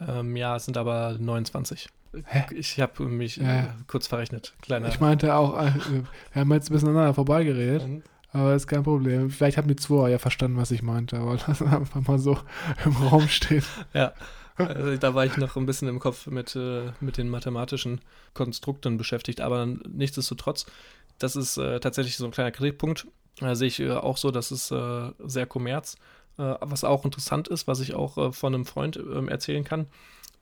S2: Ähm, ja, es sind aber 29. Hä? Ich habe mich ja. äh, kurz verrechnet.
S1: Kleiner. Ich meinte auch, äh, wir haben jetzt ein bisschen aneinander vorbeigeredet. Mhm. Aber ist kein Problem. Vielleicht haben die zwei ja verstanden, was ich meinte, aber das einfach mal so im Raum steht.
S2: ja. Also, da war ich noch ein bisschen im Kopf mit, äh, mit den mathematischen Konstrukten beschäftigt, aber nichtsdestotrotz, das ist äh, tatsächlich so ein kleiner Kritikpunkt. Da sehe ich äh, auch so, dass es äh, sehr kommerz äh, was auch interessant ist, was ich auch äh, von einem Freund ähm, erzählen kann.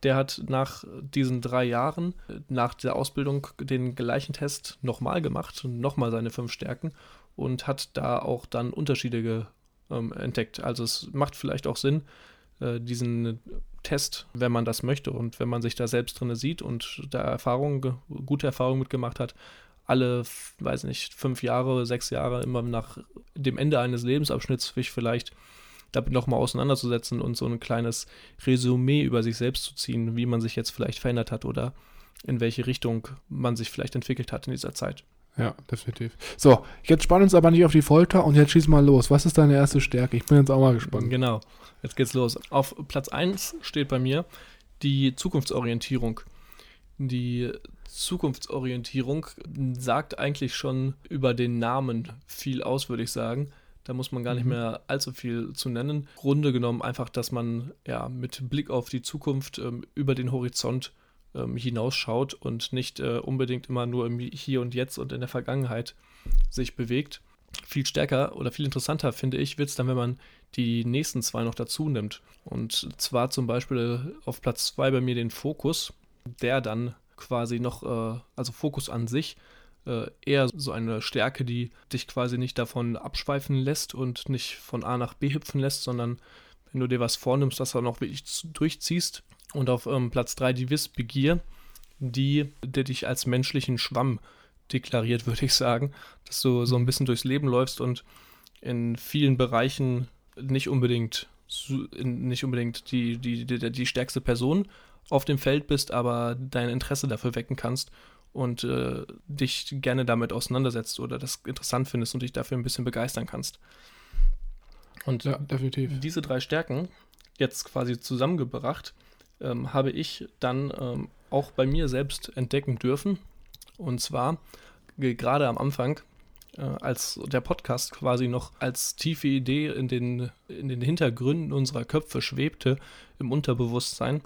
S2: Der hat nach diesen drei Jahren, nach der Ausbildung, den gleichen Test nochmal gemacht, nochmal seine fünf Stärken und hat da auch dann Unterschiede ähm, entdeckt. Also es macht vielleicht auch Sinn, äh, diesen Test, wenn man das möchte und wenn man sich da selbst drin sieht und da Erfahrungen, gute Erfahrungen mitgemacht hat, alle, weiß nicht, fünf Jahre, sechs Jahre immer nach dem Ende eines Lebensabschnitts sich vielleicht damit nochmal auseinanderzusetzen und so ein kleines Resümee über sich selbst zu ziehen, wie man sich jetzt vielleicht verändert hat oder in welche Richtung man sich vielleicht entwickelt hat in dieser Zeit.
S1: Ja, definitiv. So, jetzt spannen uns aber nicht auf die Folter und jetzt schieß mal los. Was ist deine erste Stärke? Ich bin jetzt auch mal gespannt.
S2: Genau, jetzt geht's los. Auf Platz 1 steht bei mir die Zukunftsorientierung. Die Zukunftsorientierung sagt eigentlich schon über den Namen viel aus, würde ich sagen. Da muss man gar nicht mhm. mehr allzu viel zu nennen. Grunde genommen einfach, dass man ja mit Blick auf die Zukunft ähm, über den Horizont ähm, hinausschaut und nicht äh, unbedingt immer nur im Hier und Jetzt und in der Vergangenheit sich bewegt. Viel stärker oder viel interessanter finde ich, wird es dann, wenn man die nächsten zwei noch dazu nimmt. Und zwar zum Beispiel auf Platz zwei bei mir den Fokus, der dann quasi noch, äh, also Fokus an sich, äh, eher so eine Stärke, die dich quasi nicht davon abschweifen lässt und nicht von A nach B hüpfen lässt, sondern wenn du dir was vornimmst, das dann auch wirklich durchziehst. Und auf ähm, Platz 3 die Wissbegier, die, der dich als menschlichen Schwamm deklariert, würde ich sagen, dass du so ein bisschen durchs Leben läufst und in vielen Bereichen nicht unbedingt nicht unbedingt die, die, die, die stärkste Person auf dem Feld bist, aber dein Interesse dafür wecken kannst und äh, dich gerne damit auseinandersetzt oder das interessant findest und dich dafür ein bisschen begeistern kannst. Und ja, definitiv. diese drei Stärken jetzt quasi zusammengebracht, ähm, habe ich dann ähm, auch bei mir selbst entdecken dürfen. Und zwar gerade am Anfang äh, als der Podcast quasi noch als tiefe Idee in den, in den Hintergründen unserer Köpfe schwebte, im Unterbewusstsein,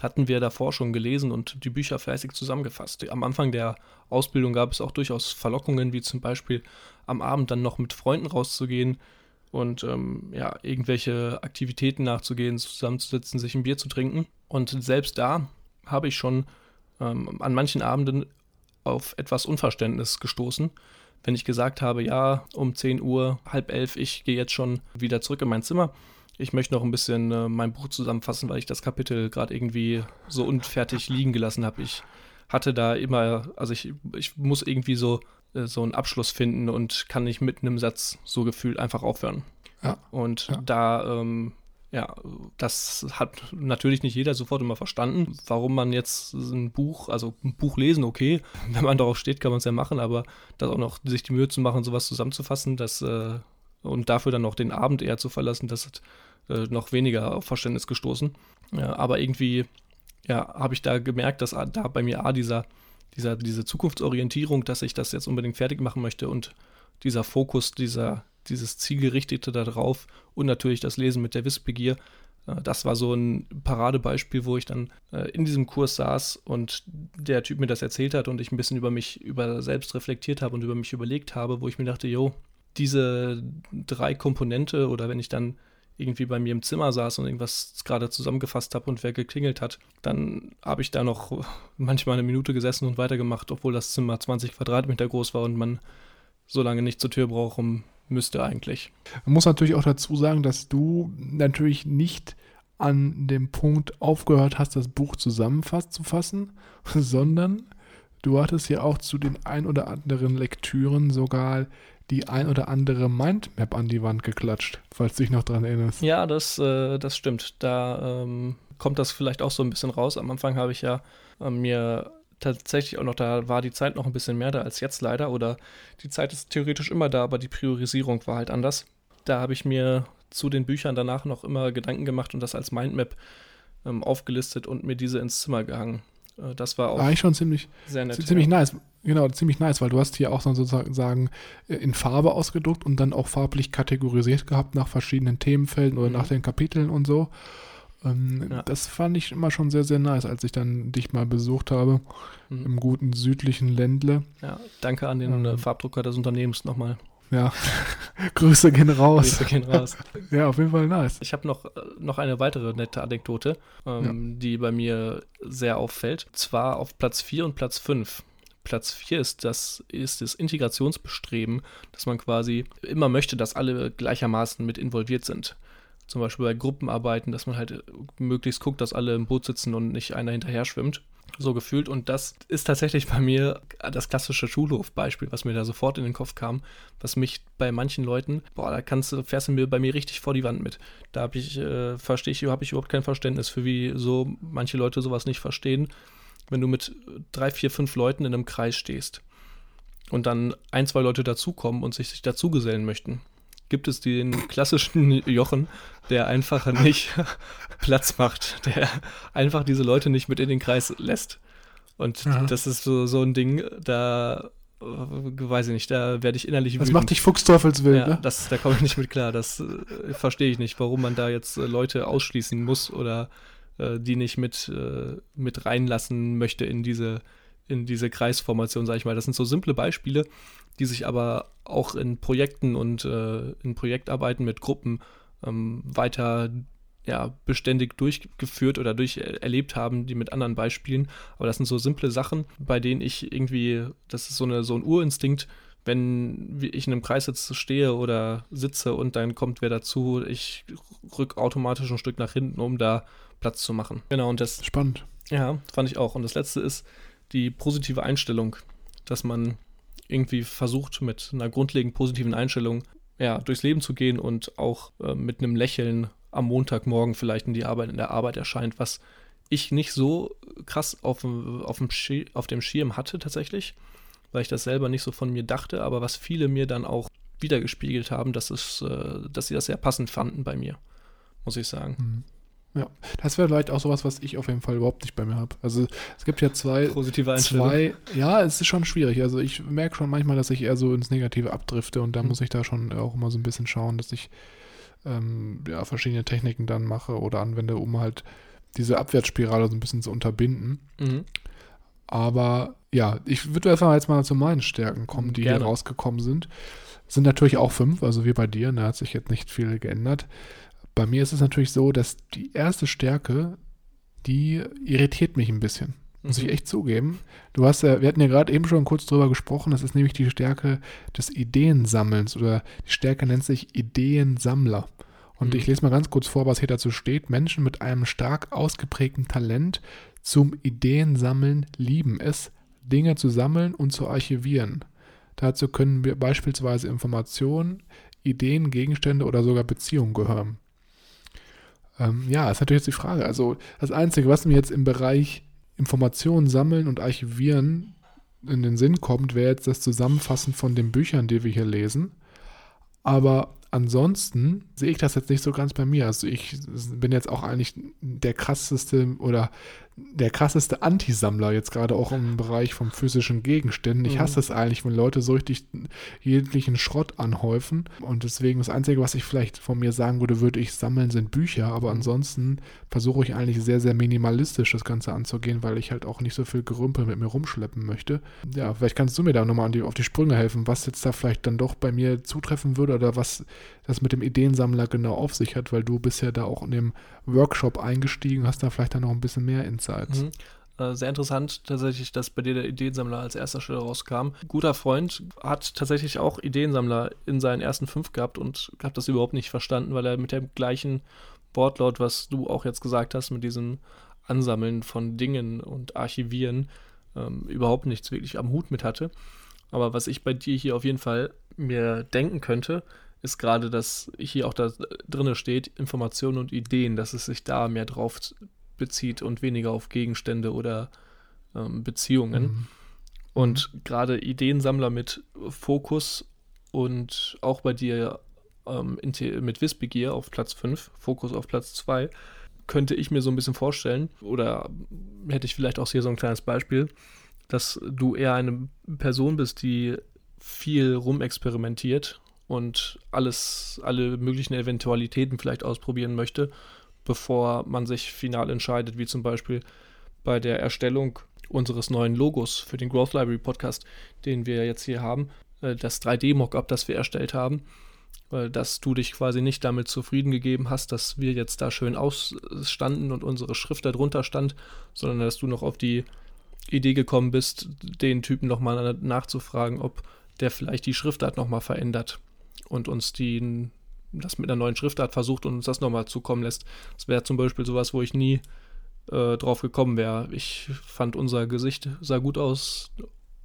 S2: hatten wir davor schon gelesen und die Bücher fleißig zusammengefasst. Am Anfang der Ausbildung gab es auch durchaus Verlockungen, wie zum Beispiel am Abend dann noch mit Freunden rauszugehen und ähm, ja, irgendwelche Aktivitäten nachzugehen, zusammenzusitzen, sich ein Bier zu trinken. Und selbst da habe ich schon ähm, an manchen Abenden auf etwas Unverständnis gestoßen, wenn ich gesagt habe, ja, um 10 Uhr, halb elf, ich gehe jetzt schon wieder zurück in mein Zimmer. Ich möchte noch ein bisschen äh, mein Buch zusammenfassen, weil ich das Kapitel gerade irgendwie so unfertig liegen gelassen habe. Ich hatte da immer, also ich, ich muss irgendwie so, so einen Abschluss finden und kann nicht mitten im Satz so gefühlt einfach aufhören. Ja. Und ja. da ähm, ja, das hat natürlich nicht jeder sofort immer verstanden, warum man jetzt ein Buch, also ein Buch lesen, okay, wenn man darauf steht, kann man es ja machen, aber das auch noch sich die Mühe zu machen, sowas zusammenzufassen, das äh, und dafür dann noch den Abend eher zu verlassen, das hat äh, noch weniger auf Verständnis gestoßen. Ja, aber irgendwie, ja, habe ich da gemerkt, dass da bei mir A, dieser, dieser, diese Zukunftsorientierung, dass ich das jetzt unbedingt fertig machen möchte und dieser Fokus, dieser dieses Zielgerichtete darauf und natürlich das Lesen mit der Wissbegier. Äh, das war so ein Paradebeispiel, wo ich dann äh, in diesem Kurs saß und der Typ mir das erzählt hat und ich ein bisschen über mich, über selbst reflektiert habe und über mich überlegt habe, wo ich mir dachte, jo, diese drei Komponente oder wenn ich dann irgendwie bei mir im Zimmer saß und irgendwas gerade zusammengefasst habe und wer geklingelt hat, dann habe ich da noch manchmal eine Minute gesessen und weitergemacht, obwohl das Zimmer 20 Quadratmeter groß war und man so lange nicht zur Tür braucht, um müsste eigentlich.
S1: Man muss natürlich auch dazu sagen, dass du natürlich nicht an dem Punkt aufgehört hast, das Buch zusammenfasst zu fassen, sondern du hattest ja auch zu den ein oder anderen Lektüren sogar die ein oder andere Mindmap an die Wand geklatscht, falls du dich noch dran erinnerst.
S2: Ja, das, äh, das stimmt. Da ähm, kommt das vielleicht auch so ein bisschen raus. Am Anfang habe ich ja äh, mir tatsächlich auch noch, da war die Zeit noch ein bisschen mehr da als jetzt leider. Oder die Zeit ist theoretisch immer da, aber die Priorisierung war halt anders. Da habe ich mir zu den Büchern danach noch immer Gedanken gemacht und das als Mindmap ähm, aufgelistet und mir diese ins Zimmer gehangen. Äh, das war auch
S1: eigentlich schon ziemlich, sehr nett, ziemlich ja. nice. Genau, ziemlich nice, weil du hast hier auch sozusagen äh, in Farbe ausgedruckt und dann auch farblich kategorisiert gehabt nach verschiedenen Themenfelden oder mhm. nach den Kapiteln und so. Ähm, ja. Das fand ich immer schon sehr, sehr nice, als ich dann dich mal besucht habe mhm. im guten südlichen Ländle.
S2: Ja, danke an den ähm, Farbdrucker des Unternehmens nochmal.
S1: Ja, Grüße gehen raus.
S2: Grüße gehen raus.
S1: ja, auf jeden Fall nice.
S2: Ich habe noch, äh, noch eine weitere nette Anekdote, ähm, ja. die bei mir sehr auffällt. Zwar auf Platz 4 und Platz 5. Platz 4 ist das, ist das Integrationsbestreben, dass man quasi immer möchte, dass alle gleichermaßen mit involviert sind zum Beispiel bei Gruppenarbeiten, dass man halt möglichst guckt, dass alle im Boot sitzen und nicht einer hinterher schwimmt. So gefühlt. Und das ist tatsächlich bei mir das klassische Schulhofbeispiel, was mir da sofort in den Kopf kam, was mich bei manchen Leuten, boah, da kannst du, fährst du mir bei mir richtig vor die Wand mit. Da habe ich, äh, verstehe ich, habe ich überhaupt kein Verständnis für, wie so manche Leute sowas nicht verstehen. Wenn du mit drei, vier, fünf Leuten in einem Kreis stehst und dann ein, zwei Leute dazukommen und sich, sich dazugesellen möchten gibt es den klassischen Jochen, der einfach nicht Platz macht, der einfach diese Leute nicht mit in den Kreis lässt. Und ja. das ist so, so ein Ding, da äh, weiß ich nicht, da werde ich innerlich
S1: wütend. Das macht dich Fuchsteufelswild, ja, ne?
S2: Das, da komme ich nicht mit klar. Das äh, verstehe ich nicht, warum man da jetzt äh, Leute ausschließen muss oder äh, die nicht mit, äh, mit reinlassen möchte in diese, in diese Kreisformation, sage ich mal. Das sind so simple Beispiele, die sich aber auch in Projekten und äh, in Projektarbeiten mit Gruppen ähm, weiter ja, beständig durchgeführt oder durch erlebt haben, die mit anderen Beispielen. Aber das sind so simple Sachen, bei denen ich irgendwie, das ist so, eine, so ein Urinstinkt, wenn ich in einem Kreis jetzt stehe oder sitze und dann kommt wer dazu, ich rück automatisch ein Stück nach hinten, um da Platz zu machen. Genau, und das.
S1: Spannend.
S2: Ja, fand ich auch. Und das letzte ist die positive Einstellung, dass man irgendwie versucht, mit einer grundlegend positiven Einstellung ja, durchs Leben zu gehen und auch äh, mit einem Lächeln am Montagmorgen vielleicht in die Arbeit, in der Arbeit erscheint, was ich nicht so krass auf, auf, dem, auf dem Schirm hatte tatsächlich, weil ich das selber nicht so von mir dachte, aber was viele mir dann auch wiedergespiegelt haben, dass, es, äh, dass sie das sehr passend fanden bei mir, muss ich sagen.
S1: Mhm. Ja, das wäre vielleicht auch sowas, was ich auf jeden Fall überhaupt nicht bei mir habe. Also es gibt ja zwei,
S2: Positive zwei,
S1: ja, es ist schon schwierig. Also ich merke schon manchmal, dass ich eher so ins Negative abdrifte und da mhm. muss ich da schon auch immer so ein bisschen schauen, dass ich ähm, ja, verschiedene Techniken dann mache oder anwende, um halt diese Abwärtsspirale so ein bisschen zu unterbinden. Mhm. Aber ja, ich würde einfach jetzt mal zu meinen Stärken kommen, die Gerne. hier rausgekommen sind. Sind natürlich auch fünf, also wie bei dir, da hat sich jetzt nicht viel geändert. Bei mir ist es natürlich so, dass die erste Stärke, die irritiert mich ein bisschen. Muss mhm. ich echt zugeben. Du hast ja, wir hatten ja gerade eben schon kurz drüber gesprochen, das ist nämlich die Stärke des Ideensammelns oder die Stärke nennt sich Ideensammler. Und mhm. ich lese mal ganz kurz vor, was hier dazu steht. Menschen mit einem stark ausgeprägten Talent zum Ideensammeln lieben es, Dinge zu sammeln und zu archivieren. Dazu können wir beispielsweise Informationen, Ideen, Gegenstände oder sogar Beziehungen gehören. Ähm, ja, ist natürlich jetzt die Frage. Also das Einzige, was mir jetzt im Bereich Informationen sammeln und archivieren in den Sinn kommt, wäre jetzt das Zusammenfassen von den Büchern, die wir hier lesen. Aber ansonsten sehe ich das jetzt nicht so ganz bei mir. Also ich bin jetzt auch eigentlich der krasseste oder der krasseste Antisammler jetzt gerade auch im Bereich von physischen Gegenständen. Ich hasse mhm. es eigentlich, wenn Leute so richtig jeglichen Schrott anhäufen. Und deswegen das Einzige, was ich vielleicht von mir sagen würde, würde ich sammeln, sind Bücher. Aber ansonsten versuche ich eigentlich sehr, sehr minimalistisch das Ganze anzugehen, weil ich halt auch nicht so viel Gerümpel mit mir rumschleppen möchte. Ja, vielleicht kannst du mir da nochmal auf die Sprünge helfen, was jetzt da vielleicht dann doch bei mir zutreffen würde oder was das mit dem Ideensammler genau auf sich hat, weil du bist ja da auch in dem Workshop eingestiegen, hast da vielleicht dann noch ein bisschen mehr Insights. Mhm.
S2: Äh, sehr interessant tatsächlich, dass bei dir der Ideensammler als erster Stelle rauskam. Guter Freund hat tatsächlich auch Ideensammler in seinen ersten fünf gehabt und hat das überhaupt nicht verstanden, weil er mit dem gleichen Wortlaut, was du auch jetzt gesagt hast, mit diesem Ansammeln von Dingen und Archivieren, ähm, überhaupt nichts wirklich am Hut mit hatte. Aber was ich bei dir hier auf jeden Fall mir denken könnte, ist gerade, dass hier auch da drinne steht, Informationen und Ideen, dass es sich da mehr drauf bezieht und weniger auf Gegenstände oder ähm, Beziehungen. Mhm. Und gerade Ideensammler mit Fokus und auch bei dir ähm, mit Wissbegier auf Platz 5, Fokus auf Platz 2, könnte ich mir so ein bisschen vorstellen, oder hätte ich vielleicht auch hier so ein kleines Beispiel, dass du eher eine Person bist, die viel rumexperimentiert und alles, alle möglichen Eventualitäten vielleicht ausprobieren möchte, bevor man sich final entscheidet, wie zum Beispiel bei der Erstellung unseres neuen Logos für den Growth Library Podcast, den wir jetzt hier haben, äh, das 3D-Mockup, das wir erstellt haben, äh, dass du dich quasi nicht damit zufrieden gegeben hast, dass wir jetzt da schön ausstanden und unsere Schrift darunter stand, sondern dass du noch auf die Idee gekommen bist, den Typen nochmal nachzufragen, ob der vielleicht die Schriftart nochmal verändert und uns die, das mit einer neuen Schriftart versucht und uns das nochmal zukommen lässt. Das wäre zum Beispiel sowas, wo ich nie äh, drauf gekommen wäre. Ich fand unser Gesicht sah gut aus.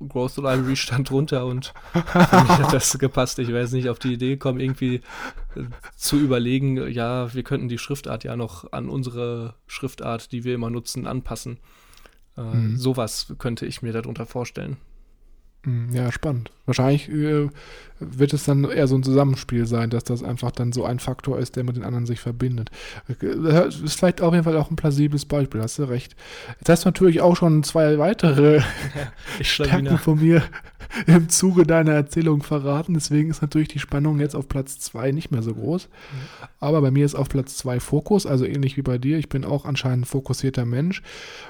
S2: Growth Library stand drunter und hat das gepasst. Ich wäre jetzt nicht auf die Idee gekommen, irgendwie äh, zu überlegen, ja, wir könnten die Schriftart ja noch an unsere Schriftart, die wir immer nutzen, anpassen. Äh, mhm. Sowas könnte ich mir darunter vorstellen.
S1: Hm, ja, spannend. Wahrscheinlich äh, wird es dann eher so ein Zusammenspiel sein, dass das einfach dann so ein Faktor ist, der mit den anderen sich verbindet. Das ist vielleicht auf jeden Fall auch ein plausibles Beispiel, hast du recht. Jetzt hast du natürlich auch schon zwei weitere Stärken von mir im Zuge deiner Erzählung verraten. Deswegen ist natürlich die Spannung jetzt auf Platz zwei nicht mehr so groß. Mhm. Aber bei mir ist auf Platz zwei Fokus, also ähnlich wie bei dir. Ich bin auch anscheinend ein fokussierter Mensch.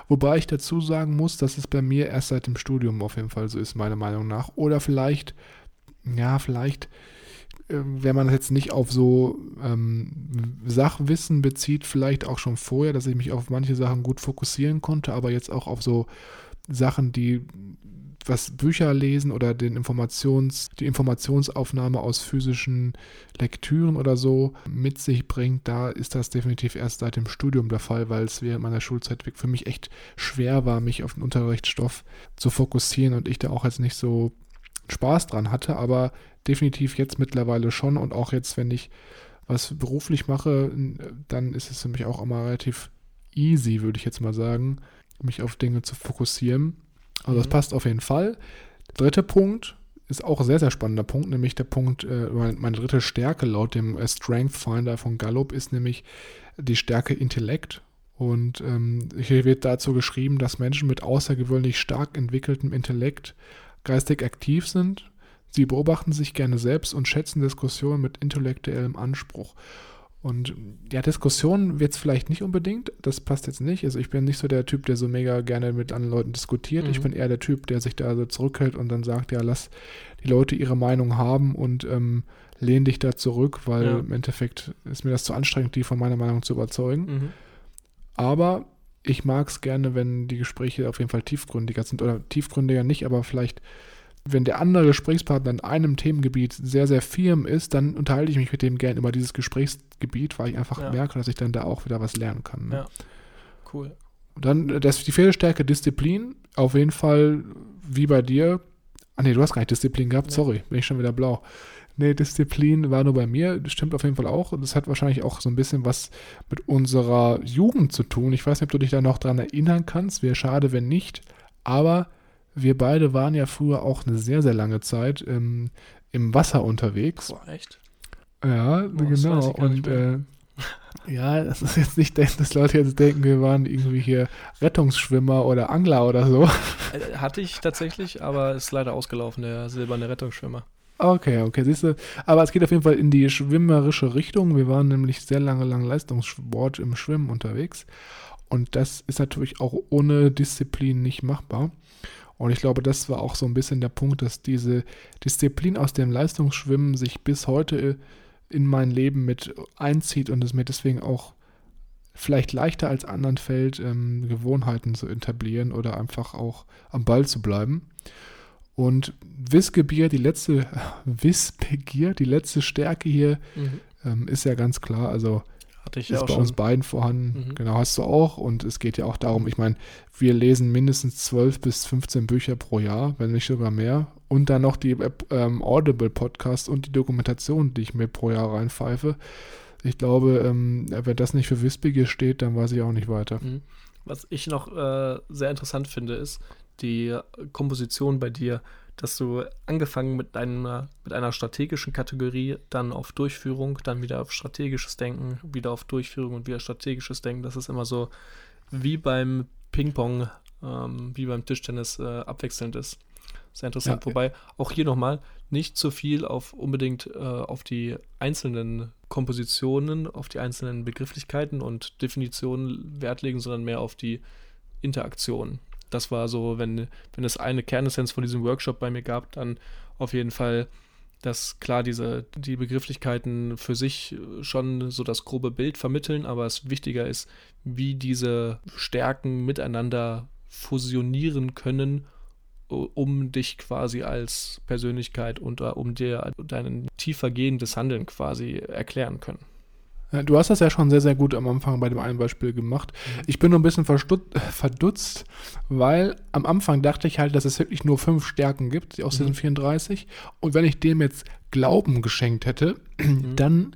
S1: Wobei ich dazu sagen muss, dass es bei mir erst seit dem Studium auf jeden Fall so ist, meiner Meinung nach. Oder vielleicht, ja, vielleicht äh, wenn man es jetzt nicht auf so ähm, Sachwissen bezieht, vielleicht auch schon vorher, dass ich mich auf manche Sachen gut fokussieren konnte, aber jetzt auch auf so Sachen, die was Bücher lesen oder den Informations, die Informationsaufnahme aus physischen Lektüren oder so mit sich bringt, da ist das definitiv erst seit dem Studium der Fall, weil es während meiner Schulzeit für mich echt schwer war, mich auf den Unterrichtsstoff zu fokussieren und ich da auch jetzt nicht so Spaß dran hatte, aber definitiv jetzt mittlerweile schon und auch jetzt, wenn ich was beruflich mache, dann ist es für mich auch immer relativ easy, würde ich jetzt mal sagen, mich auf Dinge zu fokussieren. Also das mhm. passt auf jeden Fall. Der dritte Punkt ist auch ein sehr, sehr spannender Punkt, nämlich der Punkt, äh, meine dritte Stärke laut dem äh, Strength Finder von Gallup ist nämlich die Stärke Intellekt. Und ähm, hier wird dazu geschrieben, dass Menschen mit außergewöhnlich stark entwickeltem Intellekt geistig aktiv sind. Sie beobachten sich gerne selbst und schätzen Diskussionen mit intellektuellem Anspruch. Und ja, Diskussion wird es vielleicht nicht unbedingt, das passt jetzt nicht. Also ich bin nicht so der Typ, der so mega gerne mit anderen Leuten diskutiert. Mhm. Ich bin eher der Typ, der sich da so zurückhält und dann sagt, ja, lass die Leute ihre Meinung haben und ähm, lehn dich da zurück, weil ja. im Endeffekt ist mir das zu anstrengend, die von meiner Meinung zu überzeugen. Mhm. Aber ich mag es gerne, wenn die Gespräche auf jeden Fall tiefgründiger sind oder tiefgründiger nicht, aber vielleicht wenn der andere Gesprächspartner in einem Themengebiet sehr, sehr firm ist, dann unterhalte ich mich mit dem gerne über dieses Gesprächsgebiet, weil ich einfach ja. merke, dass ich dann da auch wieder was lernen kann. Ne? Ja,
S2: cool.
S1: Und dann äh, das, die Pferdestärke Disziplin, auf jeden Fall wie bei dir. Ah nee, du hast gar nicht Disziplin gehabt, ja. sorry, bin ich schon wieder blau. Nee, Disziplin war nur bei mir, das stimmt auf jeden Fall auch. Das hat wahrscheinlich auch so ein bisschen was mit unserer Jugend zu tun. Ich weiß nicht, ob du dich da noch dran erinnern kannst. Wäre schade, wenn nicht. Aber wir beide waren ja früher auch eine sehr, sehr lange Zeit ähm, im Wasser unterwegs.
S2: Boah, echt?
S1: Ja, Boah, genau. Und äh, ja, das ist jetzt nicht, dass Leute jetzt denken, wir waren irgendwie hier Rettungsschwimmer oder Angler oder so.
S2: Äh, hatte ich tatsächlich, aber ist leider ausgelaufen, der silberne Rettungsschwimmer.
S1: Okay, okay, siehst du. Aber es geht auf jeden Fall in die schwimmerische Richtung. Wir waren nämlich sehr lange lang Leistungssport im Schwimmen unterwegs. Und das ist natürlich auch ohne Disziplin nicht machbar. Und ich glaube, das war auch so ein bisschen der Punkt, dass diese Disziplin aus dem Leistungsschwimmen sich bis heute in mein Leben mit einzieht und es mir deswegen auch vielleicht leichter als anderen fällt, ähm, Gewohnheiten zu etablieren oder einfach auch am Ball zu bleiben. Und Wissgebier, die letzte, Wissbegier, die letzte Stärke hier, mhm. ähm, ist ja ganz klar. Also
S2: hatte ich
S1: ist
S2: ja
S1: bei
S2: schon.
S1: uns beiden vorhanden. Mhm. Genau, hast du auch. Und es geht ja auch darum, ich meine, wir lesen mindestens 12 bis 15 Bücher pro Jahr, wenn nicht sogar mehr. Und dann noch die ähm, Audible-Podcasts und die Dokumentation, die ich mir pro Jahr reinpfeife. Ich glaube, ähm, wenn das nicht für Wissbegier steht, dann weiß ich auch nicht weiter. Mhm.
S2: Was ich noch äh, sehr interessant finde, ist die Komposition bei dir dass du angefangen mit einer, mit einer strategischen Kategorie, dann auf Durchführung, dann wieder auf strategisches Denken, wieder auf Durchführung und wieder strategisches Denken. Das ist immer so wie beim Ping-Pong, ähm, wie beim Tischtennis äh, abwechselnd ist. Sehr interessant. Ja, Wobei auch hier nochmal nicht zu viel auf unbedingt äh, auf die einzelnen Kompositionen, auf die einzelnen Begrifflichkeiten und Definitionen Wert legen, sondern mehr auf die Interaktion das war so, wenn, wenn es eine Kernessenz von diesem Workshop bei mir gab, dann auf jeden Fall, dass klar diese, die Begrifflichkeiten für sich schon so das grobe Bild vermitteln, aber es wichtiger ist, wie diese Stärken miteinander fusionieren können, um dich quasi als Persönlichkeit und um dir dein tiefer gehendes Handeln quasi erklären können.
S1: Du hast das ja schon sehr, sehr gut am Anfang bei dem einen Beispiel gemacht. Mhm. Ich bin nur ein bisschen verdutzt, weil am Anfang dachte ich halt, dass es wirklich nur fünf Stärken gibt aus mhm. diesen 34. Und wenn ich dem jetzt Glauben geschenkt hätte, mhm. dann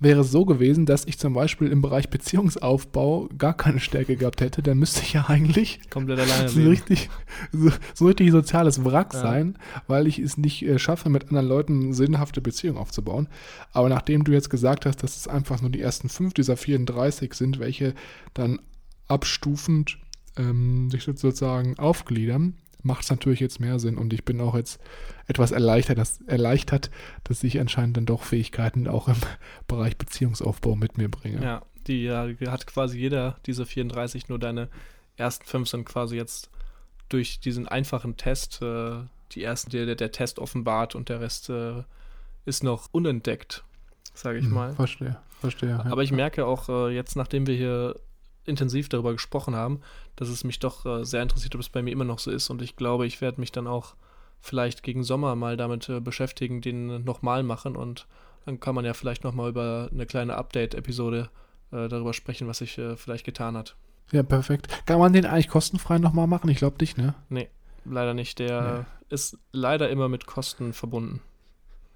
S1: wäre es so gewesen, dass ich zum Beispiel im Bereich Beziehungsaufbau gar keine Stärke gehabt hätte, dann müsste ich ja eigentlich
S2: komplett alleine
S1: so richtig, so, so richtig soziales Wrack ja. sein, weil ich es nicht äh, schaffe, mit anderen Leuten sinnhafte Beziehungen aufzubauen. Aber nachdem du jetzt gesagt hast, dass es einfach nur die ersten fünf dieser 34 sind, welche dann abstufend ähm, sich sozusagen aufgliedern, macht es natürlich jetzt mehr Sinn und ich bin auch jetzt etwas erleichtert, dass, erleichtert, dass ich anscheinend dann doch Fähigkeiten auch im Bereich Beziehungsaufbau mit mir bringe.
S2: Ja, die ja, hat quasi jeder diese 34, nur deine ersten fünf sind quasi jetzt durch diesen einfachen Test, äh, die ersten, der, der Test offenbart und der Rest äh, ist noch unentdeckt, sage ich hm, mal.
S1: Verstehe, verstehe. Ja.
S2: Aber ich merke auch äh, jetzt, nachdem wir hier intensiv darüber gesprochen haben, dass es mich doch äh, sehr interessiert, ob es bei mir immer noch so ist. Und ich glaube, ich werde mich dann auch vielleicht gegen Sommer mal damit äh, beschäftigen, den nochmal machen. Und dann kann man ja vielleicht nochmal über eine kleine Update-Episode äh, darüber sprechen, was sich äh, vielleicht getan hat.
S1: Ja, perfekt. Kann man den eigentlich kostenfrei nochmal machen? Ich glaube nicht, ne?
S2: Nee, leider nicht. Der nee. ist leider immer mit Kosten verbunden.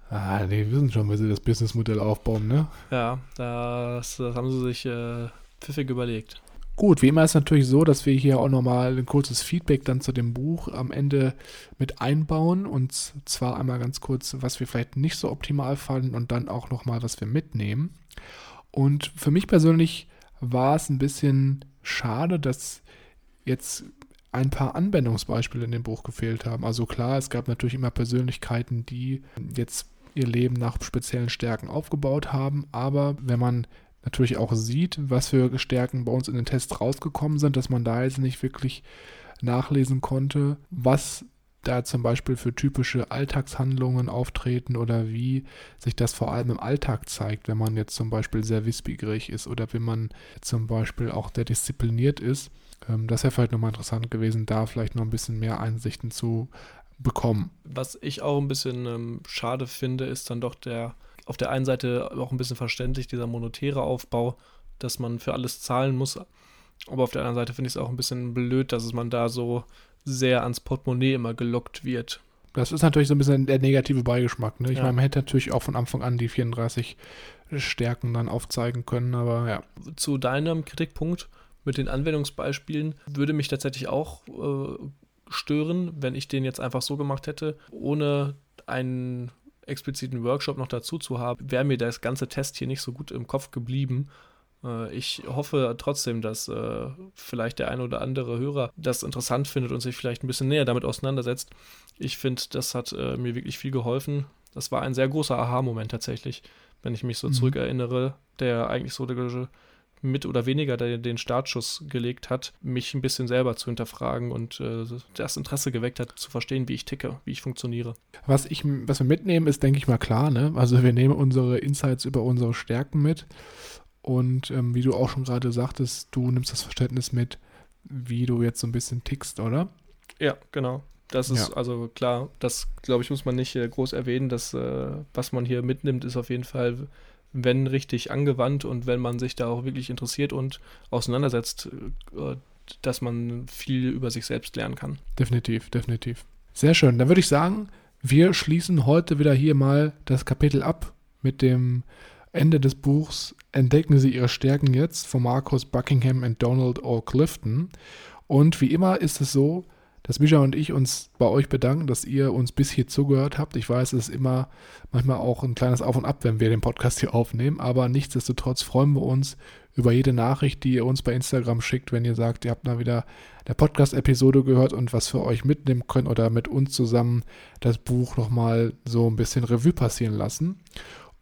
S1: Ah, nee, wir wissen schon, wie sie das Businessmodell aufbauen, ne?
S2: Ja, das, das haben sie sich äh, pfiffig überlegt.
S1: Gut, wie immer ist natürlich so, dass wir hier auch nochmal ein kurzes Feedback dann zu dem Buch am Ende mit einbauen. Und zwar einmal ganz kurz, was wir vielleicht nicht so optimal fanden und dann auch nochmal, was wir mitnehmen. Und für mich persönlich war es ein bisschen schade, dass jetzt ein paar Anwendungsbeispiele in dem Buch gefehlt haben. Also klar, es gab natürlich immer Persönlichkeiten, die jetzt ihr Leben nach speziellen Stärken aufgebaut haben, aber wenn man natürlich auch sieht, was für Stärken bei uns in den Tests rausgekommen sind, dass man da jetzt nicht wirklich nachlesen konnte, was da zum Beispiel für typische Alltagshandlungen auftreten oder wie sich das vor allem im Alltag zeigt, wenn man jetzt zum Beispiel sehr wissbegierig ist oder wenn man zum Beispiel auch sehr diszipliniert ist. Ähm, das wäre vielleicht nochmal interessant gewesen, da vielleicht noch ein bisschen mehr Einsichten zu bekommen.
S2: Was ich auch ein bisschen ähm, schade finde, ist dann doch der auf der einen Seite auch ein bisschen verständlich, dieser monetäre Aufbau, dass man für alles zahlen muss. Aber auf der anderen Seite finde ich es auch ein bisschen blöd, dass man da so sehr ans Portemonnaie immer gelockt wird.
S1: Das ist natürlich so ein bisschen der negative Beigeschmack. Ne? Ich ja. meine, man hätte natürlich auch von Anfang an die 34 Stärken dann aufzeigen können, aber ja.
S2: Zu deinem Kritikpunkt mit den Anwendungsbeispielen würde mich tatsächlich auch äh, stören, wenn ich den jetzt einfach so gemacht hätte, ohne einen expliziten Workshop noch dazu zu haben, wäre mir das ganze Test hier nicht so gut im Kopf geblieben. Äh, ich hoffe trotzdem, dass äh, vielleicht der eine oder andere Hörer das interessant findet und sich vielleicht ein bisschen näher damit auseinandersetzt. Ich finde, das hat äh, mir wirklich viel geholfen. Das war ein sehr großer Aha-Moment tatsächlich, wenn ich mich so mhm. zurückerinnere, der eigentlich so der mit oder weniger den Startschuss gelegt hat, mich ein bisschen selber zu hinterfragen und äh, das Interesse geweckt hat, zu verstehen, wie ich ticke, wie ich funktioniere.
S1: Was, ich, was wir mitnehmen, ist, denke ich mal, klar. Ne? Also wir nehmen unsere Insights über unsere Stärken mit. Und ähm, wie du auch schon gerade sagtest, du nimmst das Verständnis mit, wie du jetzt so ein bisschen tickst, oder?
S2: Ja, genau. Das ist ja. also klar, das glaube ich, muss man nicht äh, groß erwähnen. Das, äh, was man hier mitnimmt, ist auf jeden Fall wenn richtig angewandt und wenn man sich da auch wirklich interessiert und auseinandersetzt, äh, dass man viel über sich selbst lernen kann.
S1: Definitiv, definitiv. Sehr schön. Dann würde ich sagen, wir schließen heute wieder hier mal das Kapitel ab mit dem Ende des Buchs Entdecken Sie Ihre Stärken jetzt von Marcus Buckingham und Donald O. Clifton. Und wie immer ist es so, dass Misha und ich uns bei euch bedanken, dass ihr uns bis hier zugehört habt. Ich weiß, es ist immer manchmal auch ein kleines Auf und Ab, wenn wir den Podcast hier aufnehmen, aber nichtsdestotrotz freuen wir uns über jede Nachricht, die ihr uns bei Instagram schickt, wenn ihr sagt, ihr habt mal wieder der Podcast-Episode gehört und was für euch mitnehmen könnt oder mit uns zusammen das Buch nochmal so ein bisschen Revue passieren lassen.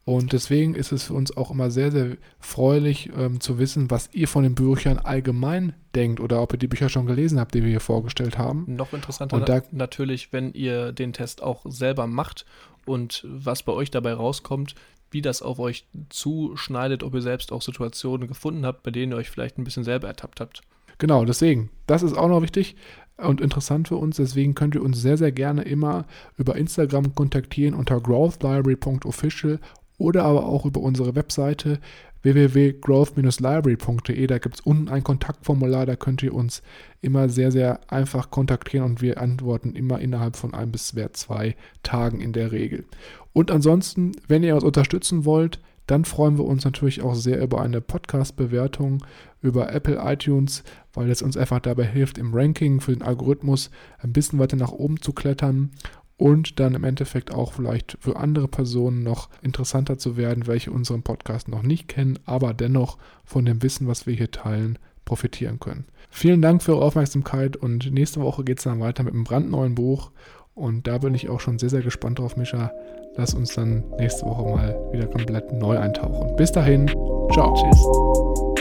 S1: Und deswegen ist es für uns auch immer sehr, sehr freulich ähm, zu wissen, was ihr von den Büchern allgemein denkt oder ob ihr die Bücher schon gelesen habt, die wir hier vorgestellt haben.
S2: Noch interessanter und da, natürlich, wenn ihr den Test auch selber macht und was bei euch dabei rauskommt, wie das auf euch zuschneidet, ob ihr selbst auch Situationen gefunden habt, bei denen ihr euch vielleicht ein bisschen selber ertappt habt.
S1: Genau, deswegen, das ist auch noch wichtig und interessant für uns. Deswegen könnt ihr uns sehr, sehr gerne immer über Instagram kontaktieren unter growthlibrary.official oder aber auch über unsere Webseite www.growth-library.de. Da gibt es unten ein Kontaktformular, da könnt ihr uns immer sehr, sehr einfach kontaktieren und wir antworten immer innerhalb von ein bis zwei Tagen in der Regel. Und ansonsten, wenn ihr uns unterstützen wollt, dann freuen wir uns natürlich auch sehr über eine Podcast-Bewertung über Apple iTunes, weil es uns einfach dabei hilft, im Ranking für den Algorithmus ein bisschen weiter nach oben zu klettern und dann im Endeffekt auch vielleicht für andere Personen noch interessanter zu werden, welche unseren Podcast noch nicht kennen, aber dennoch von dem Wissen, was wir hier teilen, profitieren können. Vielen Dank für eure Aufmerksamkeit und nächste Woche geht es dann weiter mit einem brandneuen Buch und da bin ich auch schon sehr, sehr gespannt drauf, Mischa. Lass uns dann nächste Woche mal wieder komplett neu eintauchen. Bis dahin, ciao. Tschüss.